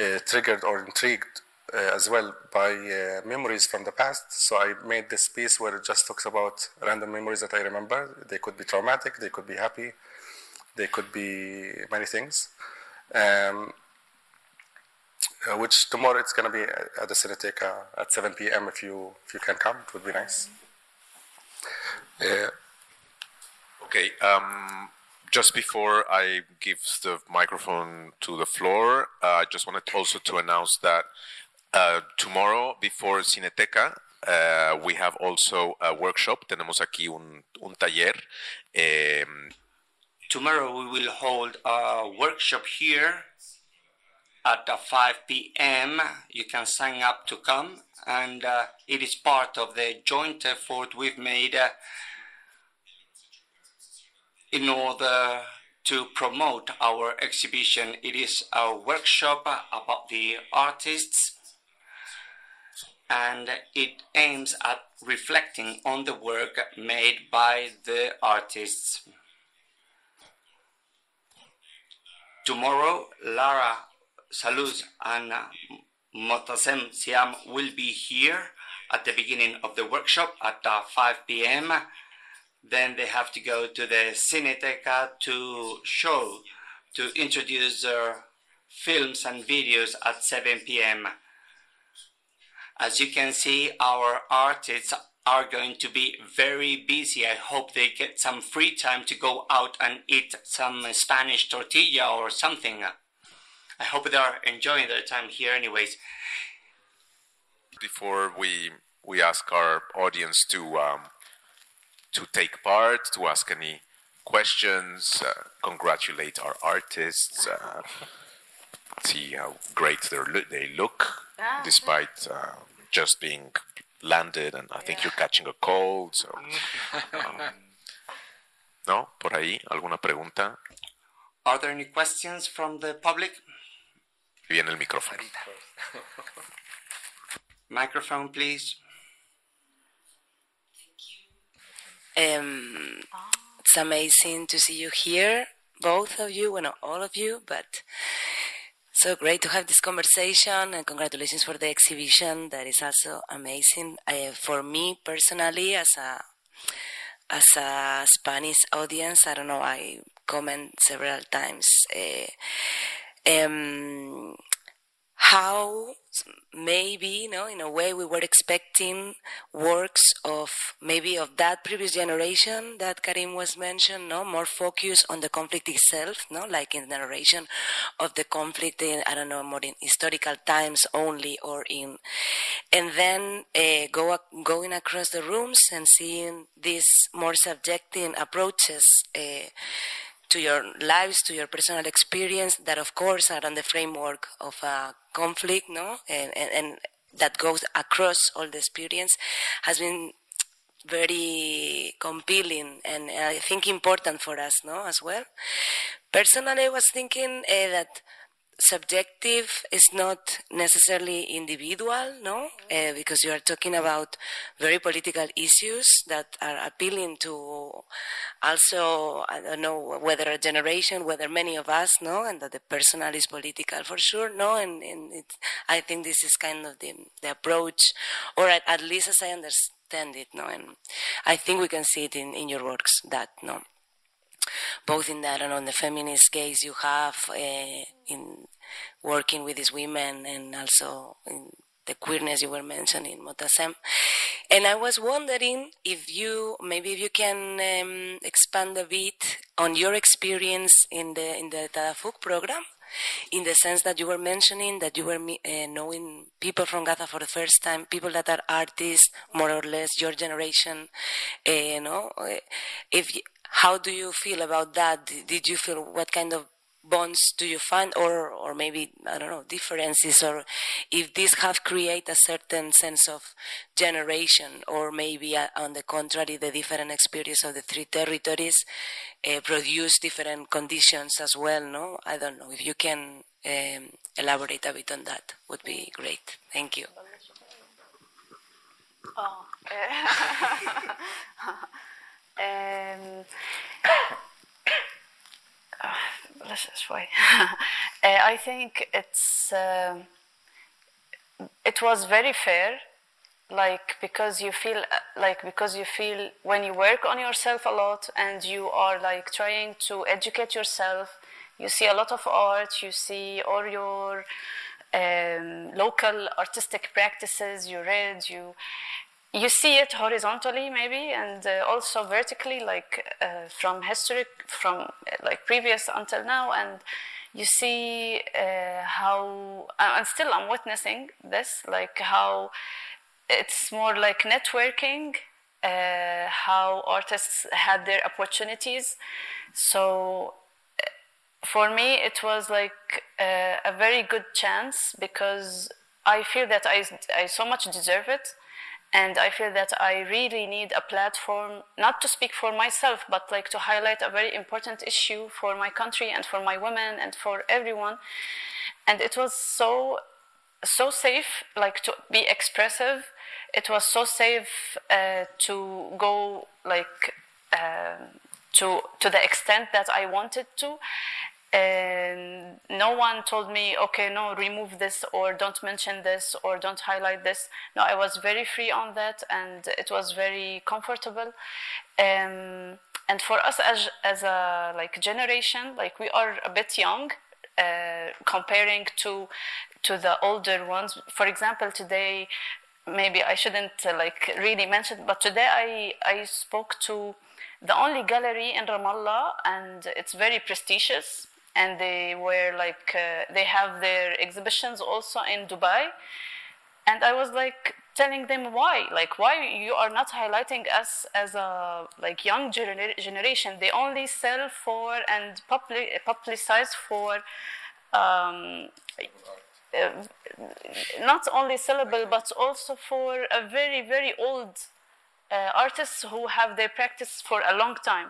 uh, triggered or intrigued uh, as well by uh, memories from the past, so I made this piece where it just talks about random memories that I remember. They could be traumatic, they could be happy, they could be many things. Um, uh, which tomorrow it's gonna be at the Cineteca at 7 p.m. If you if you can come, it would be nice. Uh, Okay. Um, just before I give the microphone to the floor, uh, I just wanted also to announce that uh, tomorrow before Cineteca, uh, we have also a workshop. Tenemos aquí un, un taller. Tomorrow we will hold a workshop here at uh, 5 p.m. You can sign up to come, and uh, it is part of the joint effort we've made uh, in order to promote our exhibition. It is a workshop about the artists, and it aims at reflecting on the work made by the artists. Tomorrow, Lara Salous and Motasem Siam will be here at the beginning of the workshop at uh, 5 p.m. Then they have to go to the Cineteca to show, to introduce their films and videos at 7 p.m. As you can see, our artists are going to be very busy. I hope they get some free time to go out and eat some Spanish tortilla or something. I hope they are enjoying their time here, anyways. before we we ask our audience to um, to take part, to ask any questions, uh, congratulate our artists, uh, see how great they lo- they look, despite uh, just being landed, and I think you're catching a cold. So, um, no, por ahí alguna pregunta. Are there any questions from the public? Viene el micrófono. Microphone, please. Um, it's amazing to see you here, both of you, well, not all of you, but so great to have this conversation and congratulations for the exhibition. That is also amazing. Uh, for me personally, as a as a Spanish audience, I don't know. I comment several times. Uh, um, how maybe you know in a way we were expecting works of maybe of that previous generation that Karim was mentioned no? More focus on the conflict itself no? Like in the narration of the conflict in I don't know more in historical times only or in and then uh, go going across the rooms and seeing these more subjective approaches uh, to your lives, to your personal experience, that of course are on the framework of a conflict, no, and, and, and that goes across all the experience, has been very compelling and I think important for us, no, as well. Personally, I was thinking uh, that subjective is not necessarily individual, no, uh, because you are talking about very political issues that are appealing to also, I don't know whether a generation, whether many of us, no, and that the personal is political for sure, no, and, and it, I think this is kind of the, the approach, or at, at least as I understand it, no, and I think we can see it in, in your works that, no? Both in that and on the feminist case you have uh, in working with these women and also the queerness you were mentioning, Motasem. And I was wondering if you, maybe if you can um, expand a bit on your experience in the in the Tadafuq program, in the sense that you were mentioning that you were uh, knowing people from Gaza for the first time, people that are artists, more or less your generation. Uh, you know, if how do you feel about that? Did you feel what kind of bonds do you find, or or maybe I don't know differences, or if these have created a certain sense of generation, or maybe uh, on the contrary, the different experience of the three territories uh, produce different conditions as well. No, I don't know if you can um, elaborate a bit on that. Would be great. Thank you. Oh. Um, let's just wait. I think it's uh, it was very fair, like because you feel like because you feel when you work on yourself a lot and you are like trying to educate yourself. You see a lot of art. You see all your um, local artistic practices. You read. You you see it horizontally maybe and uh, also vertically like uh, from history from uh, like previous until now and you see uh, how and still i'm witnessing this like how it's more like networking uh, how artists had their opportunities. So uh, for me it was like a very good chance because i feel that i, I so much deserve it and I feel that I really need a platform, not to speak for myself, but like to highlight a very important issue for my country and for my women and for everyone. And it was so, so safe, like to be expressive. It was so safe uh, to go like uh, to to the extent that I wanted to and no one told me okay no remove this or don't mention this or don't highlight this. No i was very free on that and it was very comfortable. Um, and for us as, as a like generation like we are a bit young uh, comparing to to the older ones. For example today maybe i shouldn't uh, like really mention but today i i spoke to the only gallery in ramallah and it's very prestigious and they were like uh, they have their exhibitions also in dubai. And i was like telling them why like why you are not highlighting us as a like young gener- generation. They only sell for and public publicize for um, uh, not only sellable but also for a very very old uh, artists who have their practice for a long time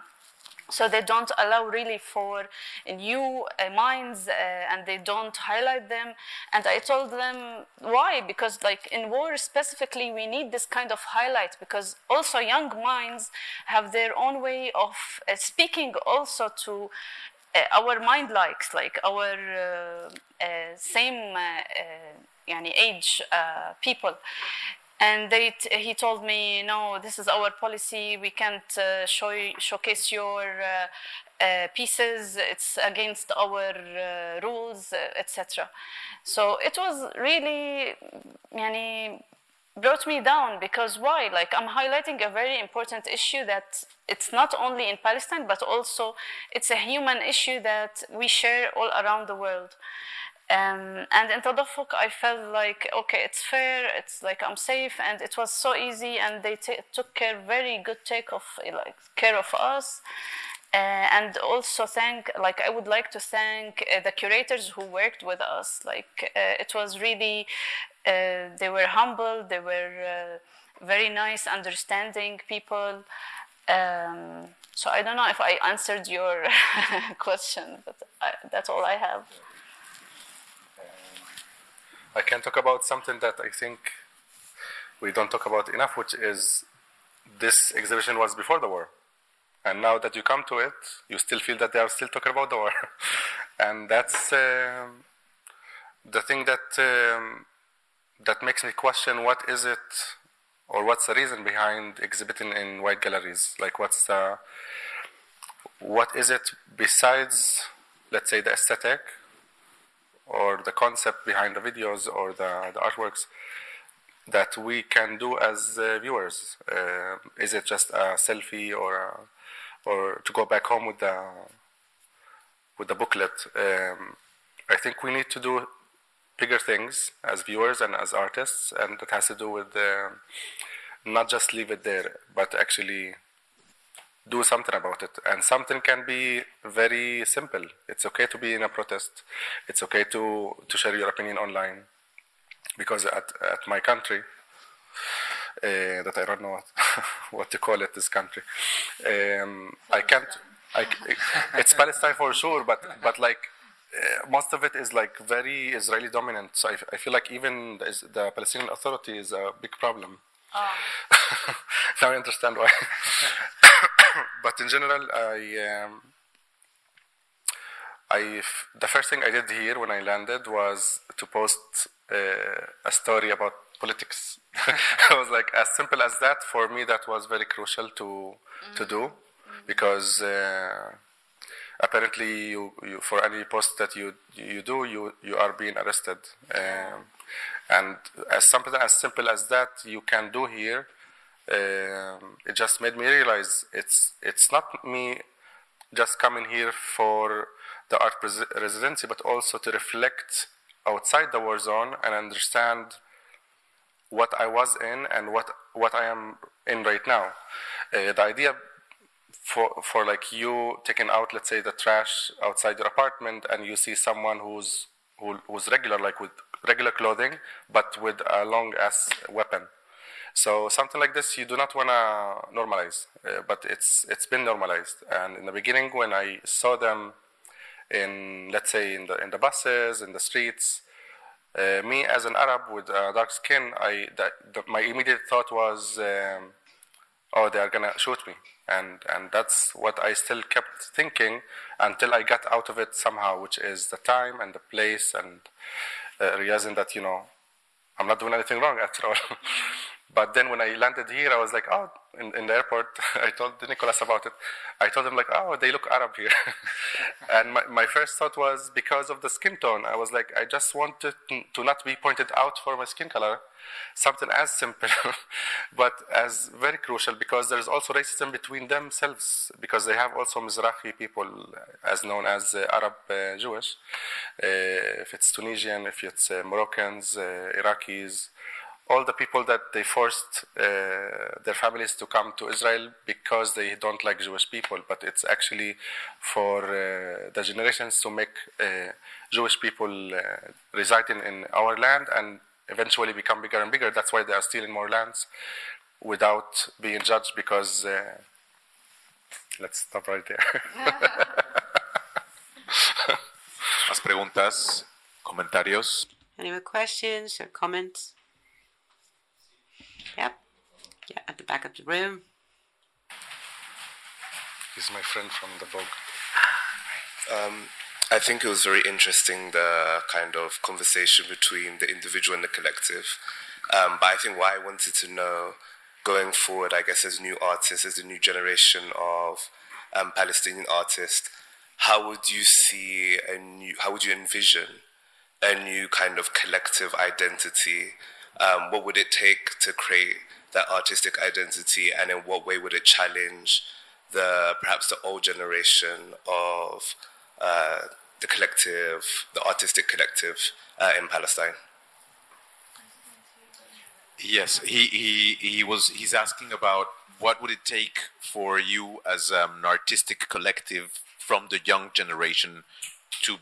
so they don't allow really for new uh, minds uh, and they don't highlight them. And i told them why because like in war specifically we need this kind of highlight because also young minds have their own way of uh, speaking also to uh, our mind likes like our uh, uh, same yani age people and they he told me no this is our policy. We can't uh, show showcase your uh, uh, pieces. It's against our uh, rules uh, etc so it was really yani, brought me down because why? Like i'm highlighting a very important issue that it's not only in palestine but also it's a human issue that we share all around the world um, and in Tadafuq, I felt like, okay, it's fair, it's like I'm safe, and it was so easy, and they t- took care, very good take of like care of us. Uh, and also thank, like I would like to thank uh, the curators who worked with us. Like uh, it was really, uh, they were humble, they were uh, very nice, understanding people. Um, so I don't know if I answered your question, but I, that's all I have. I can talk about something that I think we don't talk about enough, which is this exhibition was before the war. And now that you come to it, you still feel that they are still talking about the war. and that's um, the thing that um, that makes me question what is it or what's the reason behind exhibiting in white galleries like what's the what is it besides let's say the aesthetic or the concept behind the videos or the, the artworks that we can do as uh, viewers. Uh, is it just a selfie or a, or to go back home with the with the booklet? Um, i think we need to do bigger things as viewers and as artists, and it has to do with uh, not just leave it there, but actually do something about it. And something can be very simple. It's okay to be in a protest. It's okay to, to share your opinion online. Because at, at my country, uh, that I don't know what, what to call it, this country, um, I can't. I, it's Palestine for sure, but but like uh, most of it is like very Israeli dominant. So I, I feel like even the, the, Palestinian Authority is a big problem. Oh. now I understand why. but in general, I, um, I, the first thing I did here when I landed was to post uh, a story about politics. I was like, as simple as that. For me, that was very crucial to mm-hmm. to do mm-hmm. because. Uh, apparently you, you, for any post that you you do you you are being arrested um, and as something as simple as that you can do here it just made me realize it's it's not me just coming here for the art residency but also to reflect outside the war zone and understand what I was in and what what I am in right now. Uh, the idea for for like you taking out let's say the trash outside your apartment and you see someone who's who, who's regular like with regular clothing but with a long ass weapon so something like this you do not want to normalize uh, but it's it's been normalized and in the beginning when i saw them in let's say in the in the buses in the streets uh, me as an arab with uh, dark skin i that the, my immediate thought was um, oh they are gonna shoot me and and that's what I still kept thinking until I got out of it somehow, which is the time and the place and uh, realizing that you know I'm not doing anything wrong after all. But then when I landed here, I was like, oh, in, in the airport, I told Nicolas about it. I told him like, oh, they look Arab here. and my, my first thought was because of the skin tone. I was like, I just wanted to not be pointed out for my skin color. Something as simple, but as very crucial because there's also racism between themselves because they have also Mizrahi people as known as uh, Arab uh, Jewish. Uh, if it's Tunisian, if it's uh, Moroccans, uh, Iraqis, all the people that they forced uh, their families to come to Israel because they don't like Jewish people, but it's actually for uh, the generations to make uh, Jewish people uh, residing in our land and eventually become bigger and bigger. That's why they are stealing more lands without being judged because. Uh, let's stop right there. Más preguntas, comentarios. Any more questions or comments? Yep. Yeah, at the back of the room. He's my friend from the Vogue. Um, I think it was very interesting the kind of conversation between the individual and the collective. Um, but I think what I wanted to know going forward, I guess, as new artists, as a new generation of um, Palestinian artists, how would you see a new, how would you envision a new kind of collective identity um, what would it take to create that artistic identity, and in what way would it challenge the perhaps the old generation of uh, the collective, the artistic collective uh, in Palestine? Yes, he, he he was he's asking about what would it take for you as um, an artistic collective from the young generation to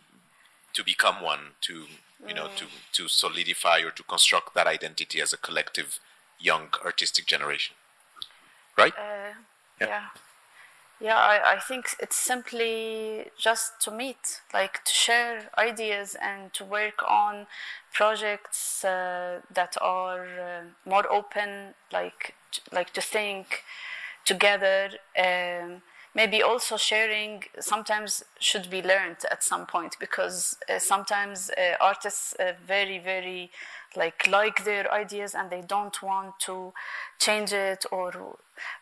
to become one to you know, to, to solidify or to construct that identity as a collective young artistic generation. Right? Uh, yeah. yeah. yeah, I, I think it's simply just to meet, like to share ideas and to work on projects uh, that are uh, more open, like like to think together. Um, maybe also sharing sometimes should be learned at some point because uh, sometimes uh, artists uh, very very like like their ideas and they don't want to change it or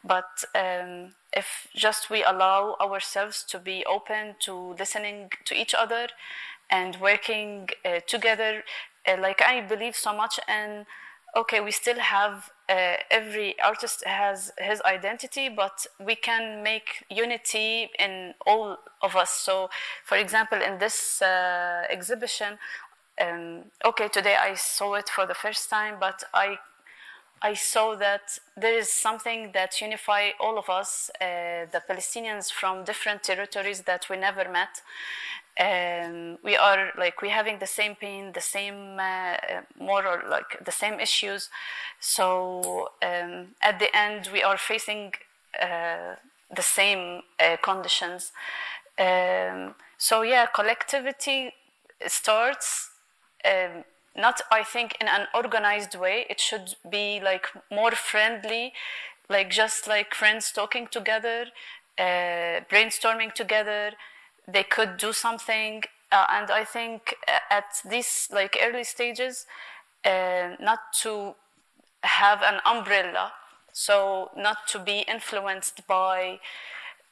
but um, if just we allow ourselves to be open to listening to each other and working uh, together uh, like i believe so much and okay we still have uh, every artist has his identity but we can make unity in all of us so for example in this uh, exhibition um, okay today i saw it for the first time but i I saw that there is something that unify all of us, uh, the Palestinians from different territories that we never met. Um, we are like we having the same pain, the same uh, more or like the same issues. So um, at the end, we are facing uh, the same uh, conditions. Um, so yeah, collectivity starts. Um, not i think in an organized way it should be like more friendly like just like friends talking together uh, brainstorming together they could do something uh, and i think at these like early stages uh, not to have an umbrella so not to be influenced by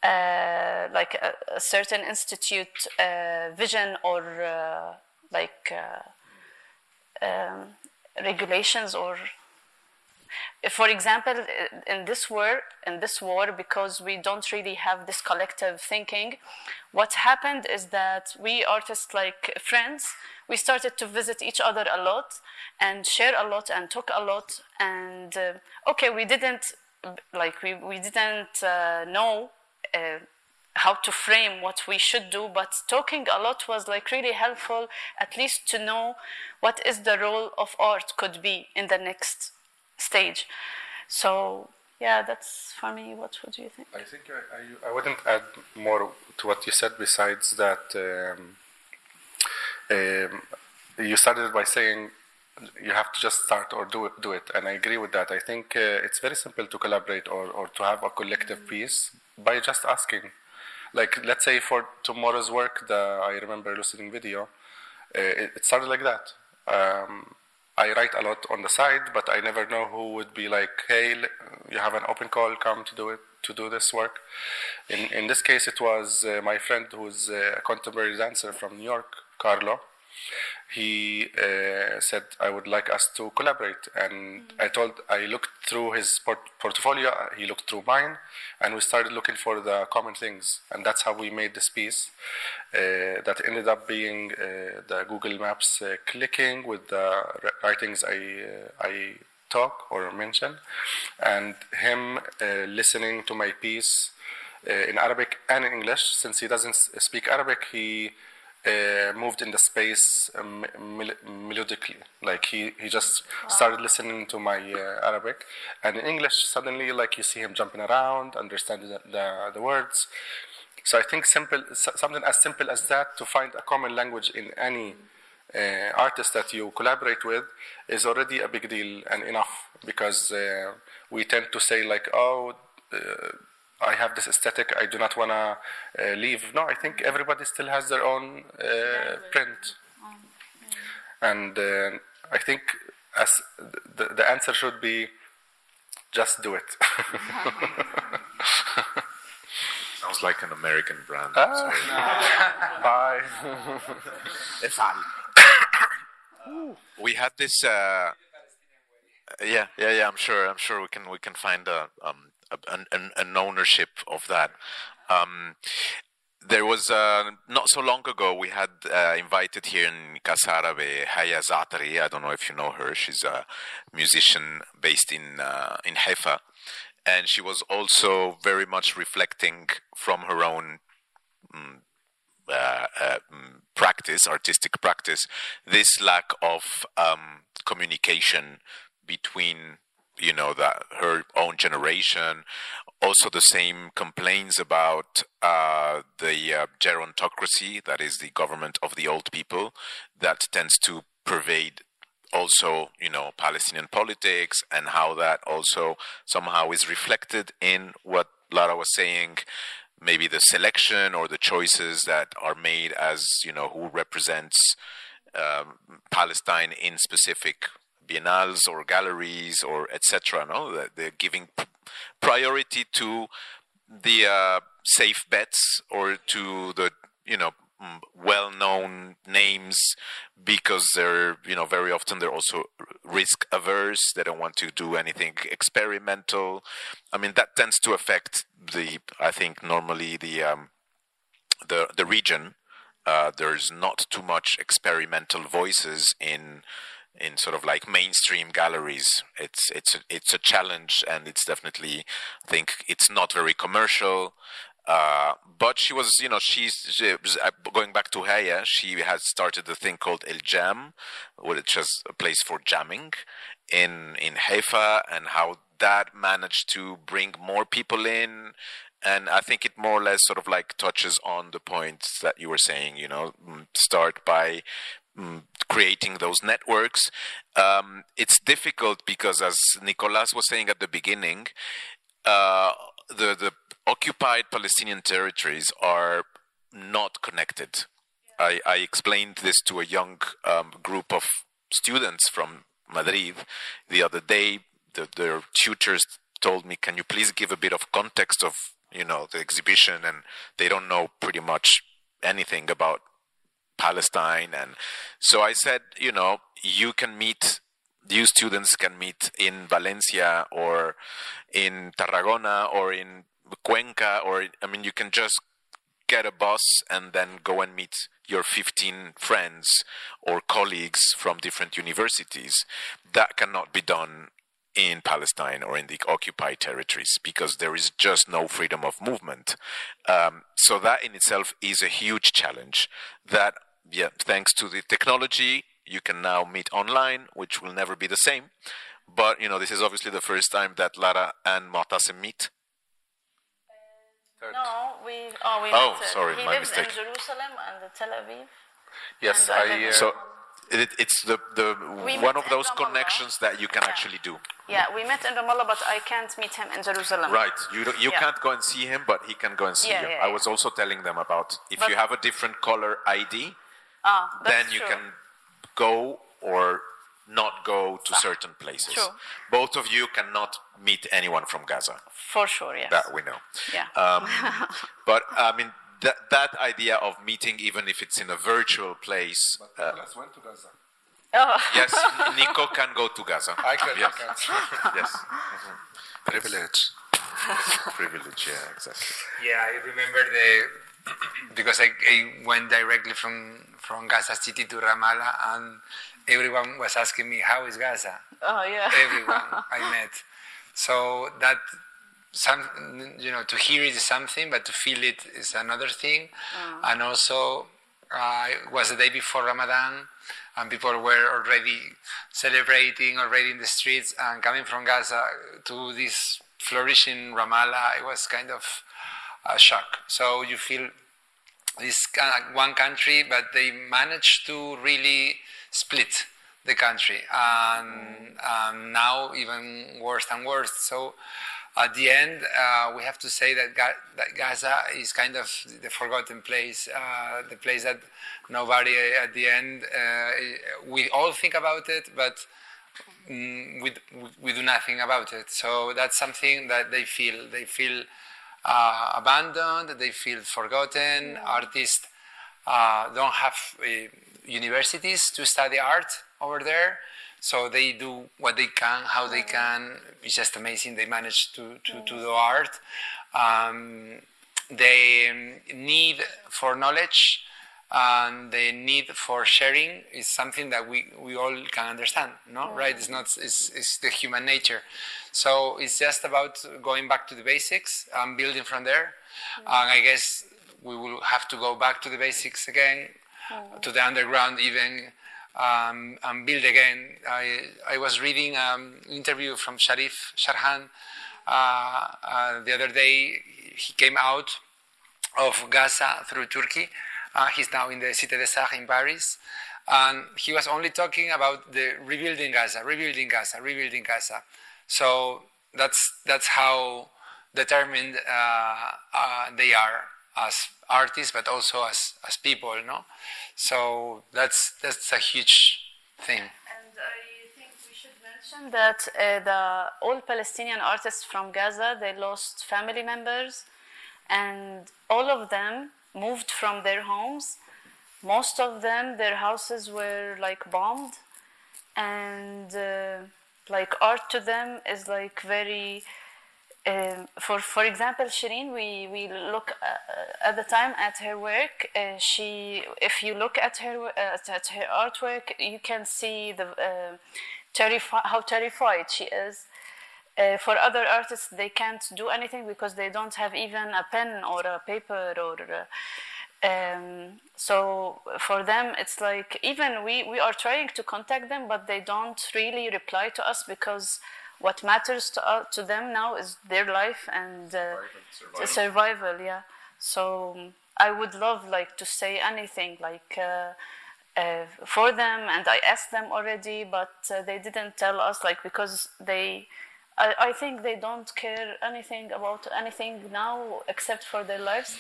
uh, like a, a, certain institute uh, vision or uh, like um, regulations or for example in this war in this war because we don't really have this collective thinking what happened is that we artists like friends we started to visit each other a lot and share a lot and talk a lot and uh, okay we didn't like we, we didn't uh, know uh, how to frame what we should do but talking a lot was like really helpful at least to know what is the role of art could be in the next stage so yeah that's for me what would you think i think i, I, I wouldn't add more to what you said besides that um, um, you started by saying you have to just start or do it, do it. And I agree with that. I think uh, it's very simple to collaborate or, or to have a collective mm-hmm. piece by just asking like let's say for tomorrow's work, the I remember listening video, uh, it, it, started like that. Um, I write a lot on the side, but I never know who would be like, "Hey, you have an open call, come to do it to do this work." In in this case, it was uh, my friend who's a contemporary dancer from New York, Carlo he uh, said I would like us to collaborate, and mm-hmm. I told I looked through his port- portfolio, he looked through mine, and we started looking for the common things, and that's how we made this piece. Uh, that ended up being uh, the Google Maps uh, clicking with the writings I uh, I talk or mention, and him uh, listening to my piece in Arabic and in English. Since he doesn't speak Arabic, he uh, moved in the space um, mel- melodically. Like he, he just wow. started listening to my uh, Arabic, and in English, suddenly, like you see him jumping around, understanding the, the, the words. So I think simple, something as simple as that to find a common language in any uh, artist that you collaborate with is already a big deal and enough because uh, we tend to say like, oh uh, I have this aesthetic. I do not want to uh, leave. No, I think everybody still has their own uh, print, and uh, I think as the, the answer should be, just do it. Sounds like an American brand. Ah. Bye. we had this. Uh, yeah, yeah, yeah. I'm sure. I'm sure we can we can find a um, an, an, an ownership of that. Um, there was uh, not so long ago we had uh, invited here in Casa Árabe Haya Zatari. I don't know if you know her. She's a musician based in uh, in Haifa, and she was also very much reflecting from her own. Um, practice, artistic practice, this lack of um, communication between you know that her own generation. Also the same complaints about uh, the uh, gerontocracy, that is the government of the old people, that tends to pervade also, you know, Palestinian politics and how that also somehow is reflected in what Lara was saying, maybe the selection or the choices that are made as, you know, who represents um, Palestine in specific biennales or galleries or etc. No, they're giving priority to the uh, safe bets or to the you know well-known names because they're you know very often they're also risk averse. They don't want to do anything experimental. I mean that tends to affect the i think normally the um, the the region. Uh, there's not too much experimental voices in in sort of like mainstream galleries. It's it's a, it's a challenge, and it's definitely I think it's not very commercial. Uh, but she was, you know, she's she, uh, going back to Haya. She had started a thing called El Jam, which is a place for jamming in in Haifa, and how that managed to bring more people in. And I think it more or less sort of like touches on the points that you were saying. You know, mm, start by mm, creating those networks. Um, it's difficult because, as Nicolas was saying at the beginning, uh, the the occupied Palestinian territories are not connected. I, I explained this to a young um, group of students from Madrid the other day. The, their tutors told me, "Can you please give a bit of context of you know the exhibition?" And they don't know pretty much anything about Palestine. And so I said, you know, you can meet you students can meet in Valencia or in Tarragona or in Cuenca, or I mean, you can just get a bus and then go and meet your 15 friends or colleagues from different universities. That cannot be done in Palestine or in the occupied territories because there is just no freedom of movement. Um, so that in itself is a huge challenge. That, yeah, thanks to the technology, you can now meet online, which will never be the same. But you know, this is obviously the first time that Lara and Motasem meet. No, we. Oh, we oh met, sorry, he my lives mistake. in Jerusalem and Tel Aviv. Yes, I. Uh, So it, it's the the We one of those Ramallah. connections that you can Yeah. actually do. Yeah, we met in Ramallah, but I can't meet him in Jerusalem. Right. You don't, you Yeah. can't go and see him, but he can go and see Yeah, you. I was also telling them about if But- you have a different color ID, Ah, that's then you true. can go or not go to certain places. True. Both of you cannot meet anyone from Gaza. For sure, yes. That we know. Yeah. Um, but I mean that that idea of meeting, even if it's in a virtual place. Uh, went to Gaza. oh. yes, Nico can go to Gaza. I can. Yes. I can. yes. Privilege. Privilege. Yeah. Exactly. Yeah, I remember the because I, I went directly from from Gaza City to Ramallah, and everyone was asking me how is Gaza. Oh, yeah. Everyone I met. So that some you know to hear it is something, but to feel it is another thing. And also, uh, it was the day before Ramadan, and people were already celebrating, already in the streets, and coming from Gaza to this flourishing Ramallah, it was kind of a shock. So you feel this one country, but they managed to really split the country, and um, now even worse and worse. So at the end, uh, we have to say that, Ga- that Gaza is kind of the forgotten place, uh, the place that nobody at the end, uh, we all think about it, but mm, we, we do nothing about it. So that's something that they feel. They feel uh, abandoned, they feel forgotten. Artists uh, don't have uh, universities to study art over there. So they do what they can, how they can. It's just amazing. They manage to, to, to do art. Um, they need for knowledge and the need for sharing is something that we, we all can understand, no? Right? It's not, it's, it's the human nature. So it's just about going back to the basics and building from there. And I guess we will have to go back to the basics again, to the underground even, um, and build again. I, I was reading an interview from Sharif Sarhan, Uh, uh, the other day, he came out of Gaza through Turkey. Uh, he's now in the Cité des Arts in Paris. And he was only talking about the rebuilding Gaza, rebuilding Gaza, rebuilding Gaza. So that's, that's how determined uh, uh, they are as artists, but also as, as people, no? So that's, that's a huge thing. And I think we should mention that uh, the all Palestinian artists from Gaza they lost family members, and all of them moved from their homes. Most of them, their houses were like bombed, and uh, like art to them is like very. Um, for for example, Shireen, we we look uh, at the time at her work. Uh, she, if you look at her uh, at, at her artwork, you can see the uh, terrifi- how terrified she is. Uh, for other artists, they can't do anything because they don't have even a pen or a paper or. Uh, um, so for them, it's like even we, we are trying to contact them, but they don't really reply to us because what matters to uh, to them now is their life and uh, survival. survival. Yeah. So um, I would love like to say anything like. Uh, uh, for them, and I asked them already, but uh, they didn't tell us, like because they I, I think they don't care anything about anything now except for their lives.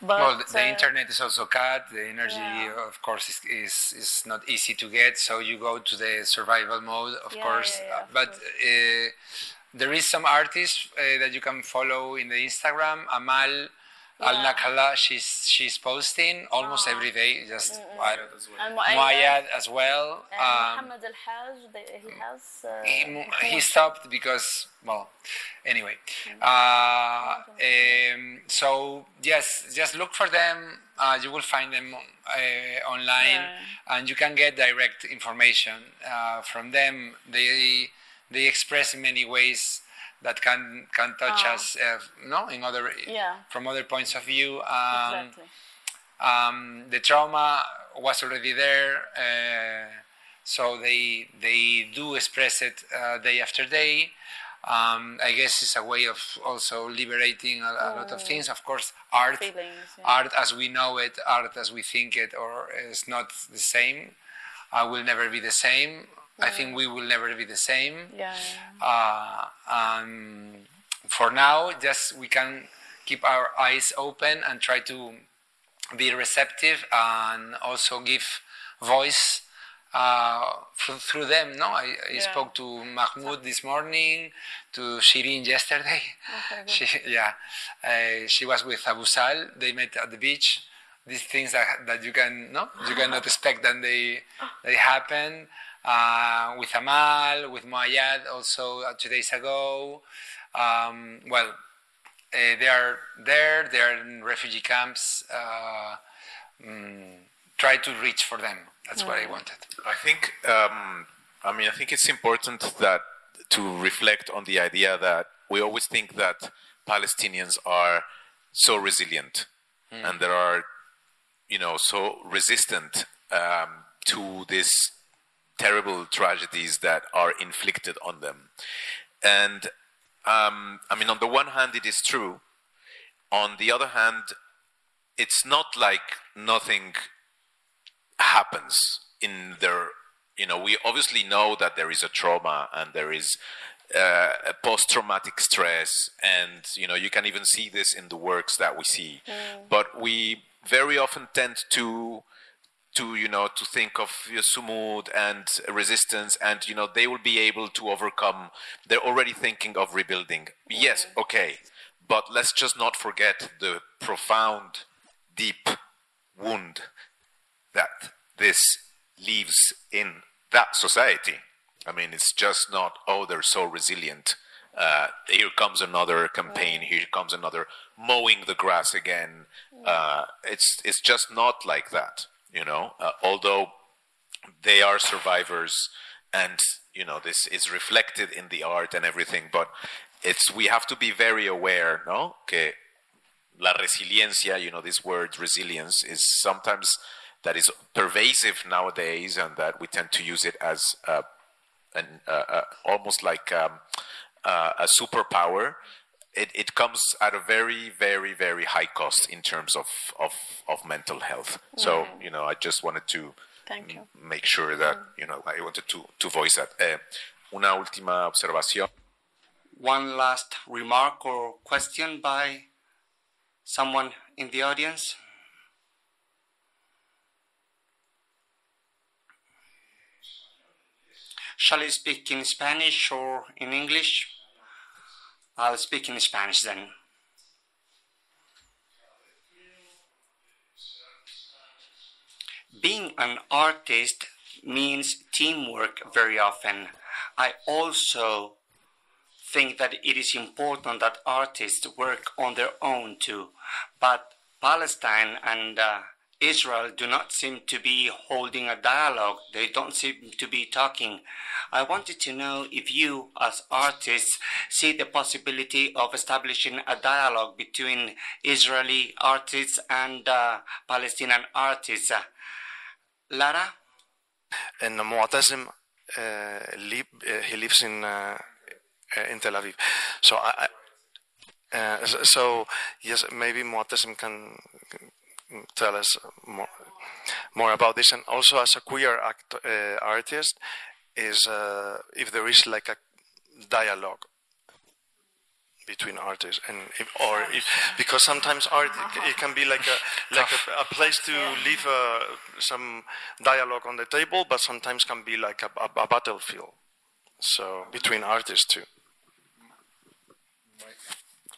But, well, the, the uh, internet is also cut. The energy, Yeah. of course, is, is is not easy to get. So you go to the survival mode, of Yeah, course. yeah, Uh, of but uh, there is some artists uh, that you can follow in the Instagram. Amal Al Nakhala, she's she's posting almost every day. Just I don't know. Muayyad. Muayyad as well. and Um, Muhammad Al Haj, he has. Uh, he, he stopped because well anyway uh, um, so yes just look for them uh, you will find them uh, online and you can get direct information uh, from them they they express in many ways that can can touch Ah. us uh, no in other Yeah. from other points of view um, exactly. um, the trauma was already there, uh, so they they do express it uh, day after day. Um, I guess it's a way of also liberating a, a lot of things. Of course, art, Feelings, yeah. art as we know it, art as we think it, or is not the same. Uh, will never be the same. I think we will never be the same. Yeah. Uh, um, for now, just we can keep our eyes open and try to be receptive and also give voice uh, through, through them. No, I, I Yeah. spoke to Mahmoud this morning, to Shirin yesterday. she, yeah, uh, she was with Abu Sal. They met at the beach. These things that, that you can no, you cannot expect that they they happen. Uh, with Amal, with Muayyad, also uh, two days ago. Um, well, uh, they are there. They are in refugee camps. Uh, mm, try to reach for them. That's what I wanted. I think, um, I mean, I think it's important that to reflect on the idea that we always think that Palestinians are so resilient and there are, you know, so resistant um, to these terrible tragedies that are inflicted on them. And um, I mean, on the one hand, it is true. On the other hand, it's not like nothing happens in their you know we obviously know that there is a trauma and there is uh, a post-traumatic stress and you know you can even see this in the works that we see but we very often tend to to you know to think of sumud and resistance and you know they will be able to overcome they're already thinking of rebuilding yes okay but let's just not forget the profound deep wound that this leaves in that society. I mean, it's just not, oh, they're so resilient. Uh, here comes another campaign. Here comes another mowing the grass again. Uh, it's it's just not like that, you know. Uh, although they are survivors, and you know this is reflected in the art and everything. But it's we have to be very aware, no? Que la resiliencia, you know, this word resilience is sometimes that is pervasive nowadays, and that we tend to use it as uh, an uh, uh, almost like um, uh, a superpower, it, it comes at a very, very, very high cost in terms of, of, of mental health. So, you know, I just wanted to Thank you. make sure that, you know, I wanted to, to voice that. Eh, una última observación. One last remark or question by someone in the audience? Shall I speak in Spanish or in English? I'll speak in Spanish then. Being an artist means teamwork very often. I also think that it is important that artists work on their own too. But Palestine and uh, Israel do not seem to be holding a dialogue. They don't seem to be talking. I wanted to know if you, as artists, see the possibility of establishing a dialogue between Israeli artists and uh, Palestinian artists. Lara? And Motasem, uh, uh, he lives in uh, uh, in Tel Aviv. So I, uh, so- yes, maybe Motasem can tell us more more about this. And also, as a queer act, uh, artist, is uh, if there is like a dialogue between artists and if, or if, because sometimes art it, it can be like a like a, a place to leave uh, some dialogue on the table but sometimes can be like a, a, a battlefield so between artists too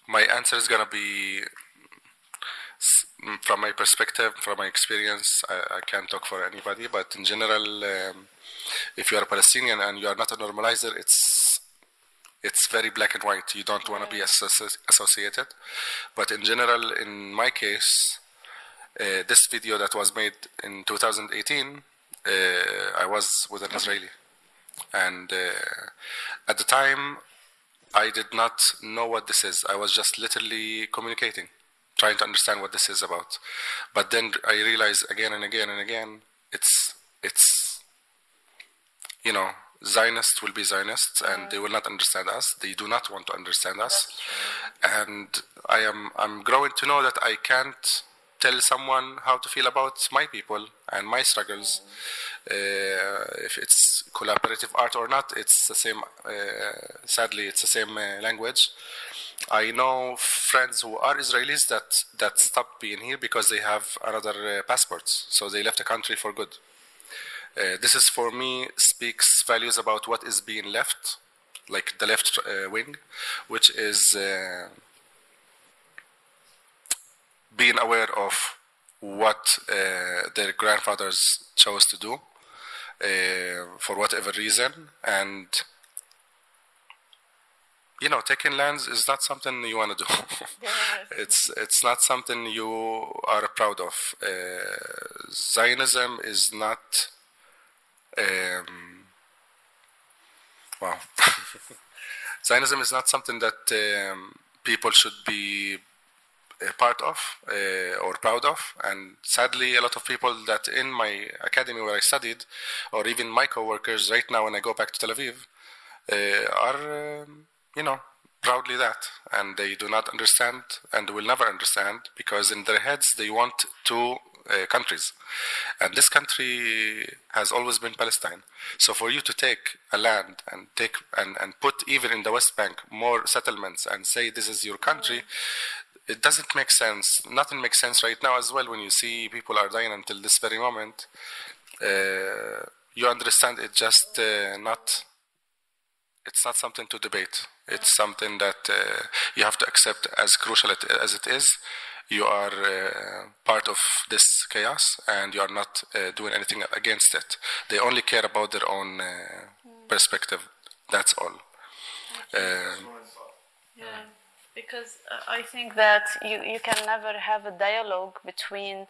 my answer is gonna be from my perspective, from my experience. I, I can't talk for anybody, but in general, um, if you are a Palestinian and you are not a normalizer, it's it's very black and white. You don't want to be associated. But in general, in my case, uh, this video that was made in 2018, uh, I was with an Israeli, and uh, at the time, I did not know what this is. I was just literally communicating, trying to understand what this is about. But then I realized again and again and again, it's it's you know, Zionists will be Zionists, and they will not understand us. They do not want to understand us, and I am I'm growing to know that I can't tell someone how to feel about my people and my struggles. Uh, if it's collaborative art or not, it's the same. Uh, sadly, it's the same uh, language. I know friends who are Israelis that that stopped being here because they have another uh, passports, so they left the country for good. Uh, this is for me speaks values about what is being left, like the left uh, wing, which is being aware of what uh, their grandfathers chose to do uh, for whatever reason, and you know, taking lands is not something you want to do. it's it's not something you are proud of. Uh, Zionism is not. Um, wow. Zionism is not something that um, people should be part of uh, or proud of. And sadly, a lot of people that in my academy where I studied, or even my coworkers right now when I go back to Tel Aviv, uh, are, um, you know, proudly that. And they do not understand and will never understand because in their heads they want two uh, countries. And this country has always been Palestine. So for you to take a land and take and, and put even in the West Bank more settlements and say this is your country, it doesn't make sense. Nothing makes sense right now as well when you see people are dying until this very moment. Uh, you understand it just uh, not. It's not something to debate. It's something that uh, you have to accept as crucial as it is. You are uh, part of this chaos, and you are not uh, doing anything against it. They only care about their own uh, perspective. That's all. Yeah, because uh, I think that you, you can never have a dialogue between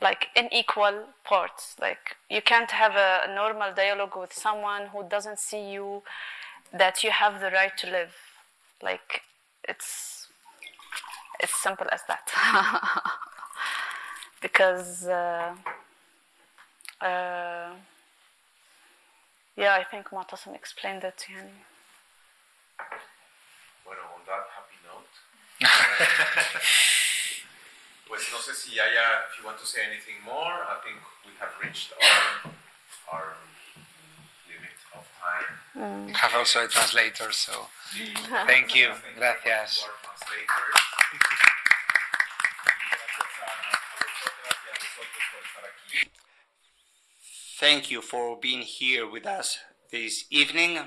like unequal parts. Like you can't have a, normal dialogue with someone who doesn't see you that you have the right to live. Like it's it's simple as that. because uh, uh, yeah, I think Motasem explained it. To yani. pues no sé si haya, if you want to say anything more, I think we have reached our, our limit of time. Um. We have also a translator, so thank you. Gracias. Thank you for being here with us this evening.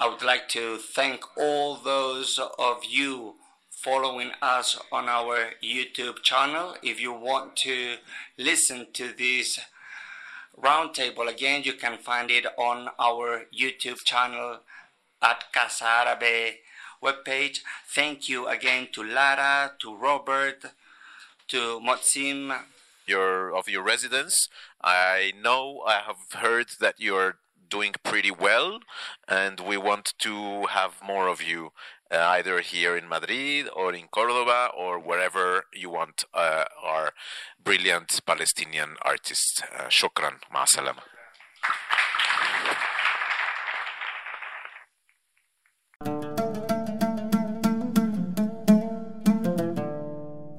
I would like to thank all those of you following us on our YouTube channel. If you want to listen to this roundtable again, you can find it on our YouTube channel at Casa Árabe webpage. Thank you again to Lara, to Robert, to Motasem. Your of your residence, I know I have heard that you're doing pretty well, and we want to have more of you, uh, either here in Madrid or in Cordoba or wherever you want uh, our brilliant Palestinian artists. Uh, shukran, ma'asalama.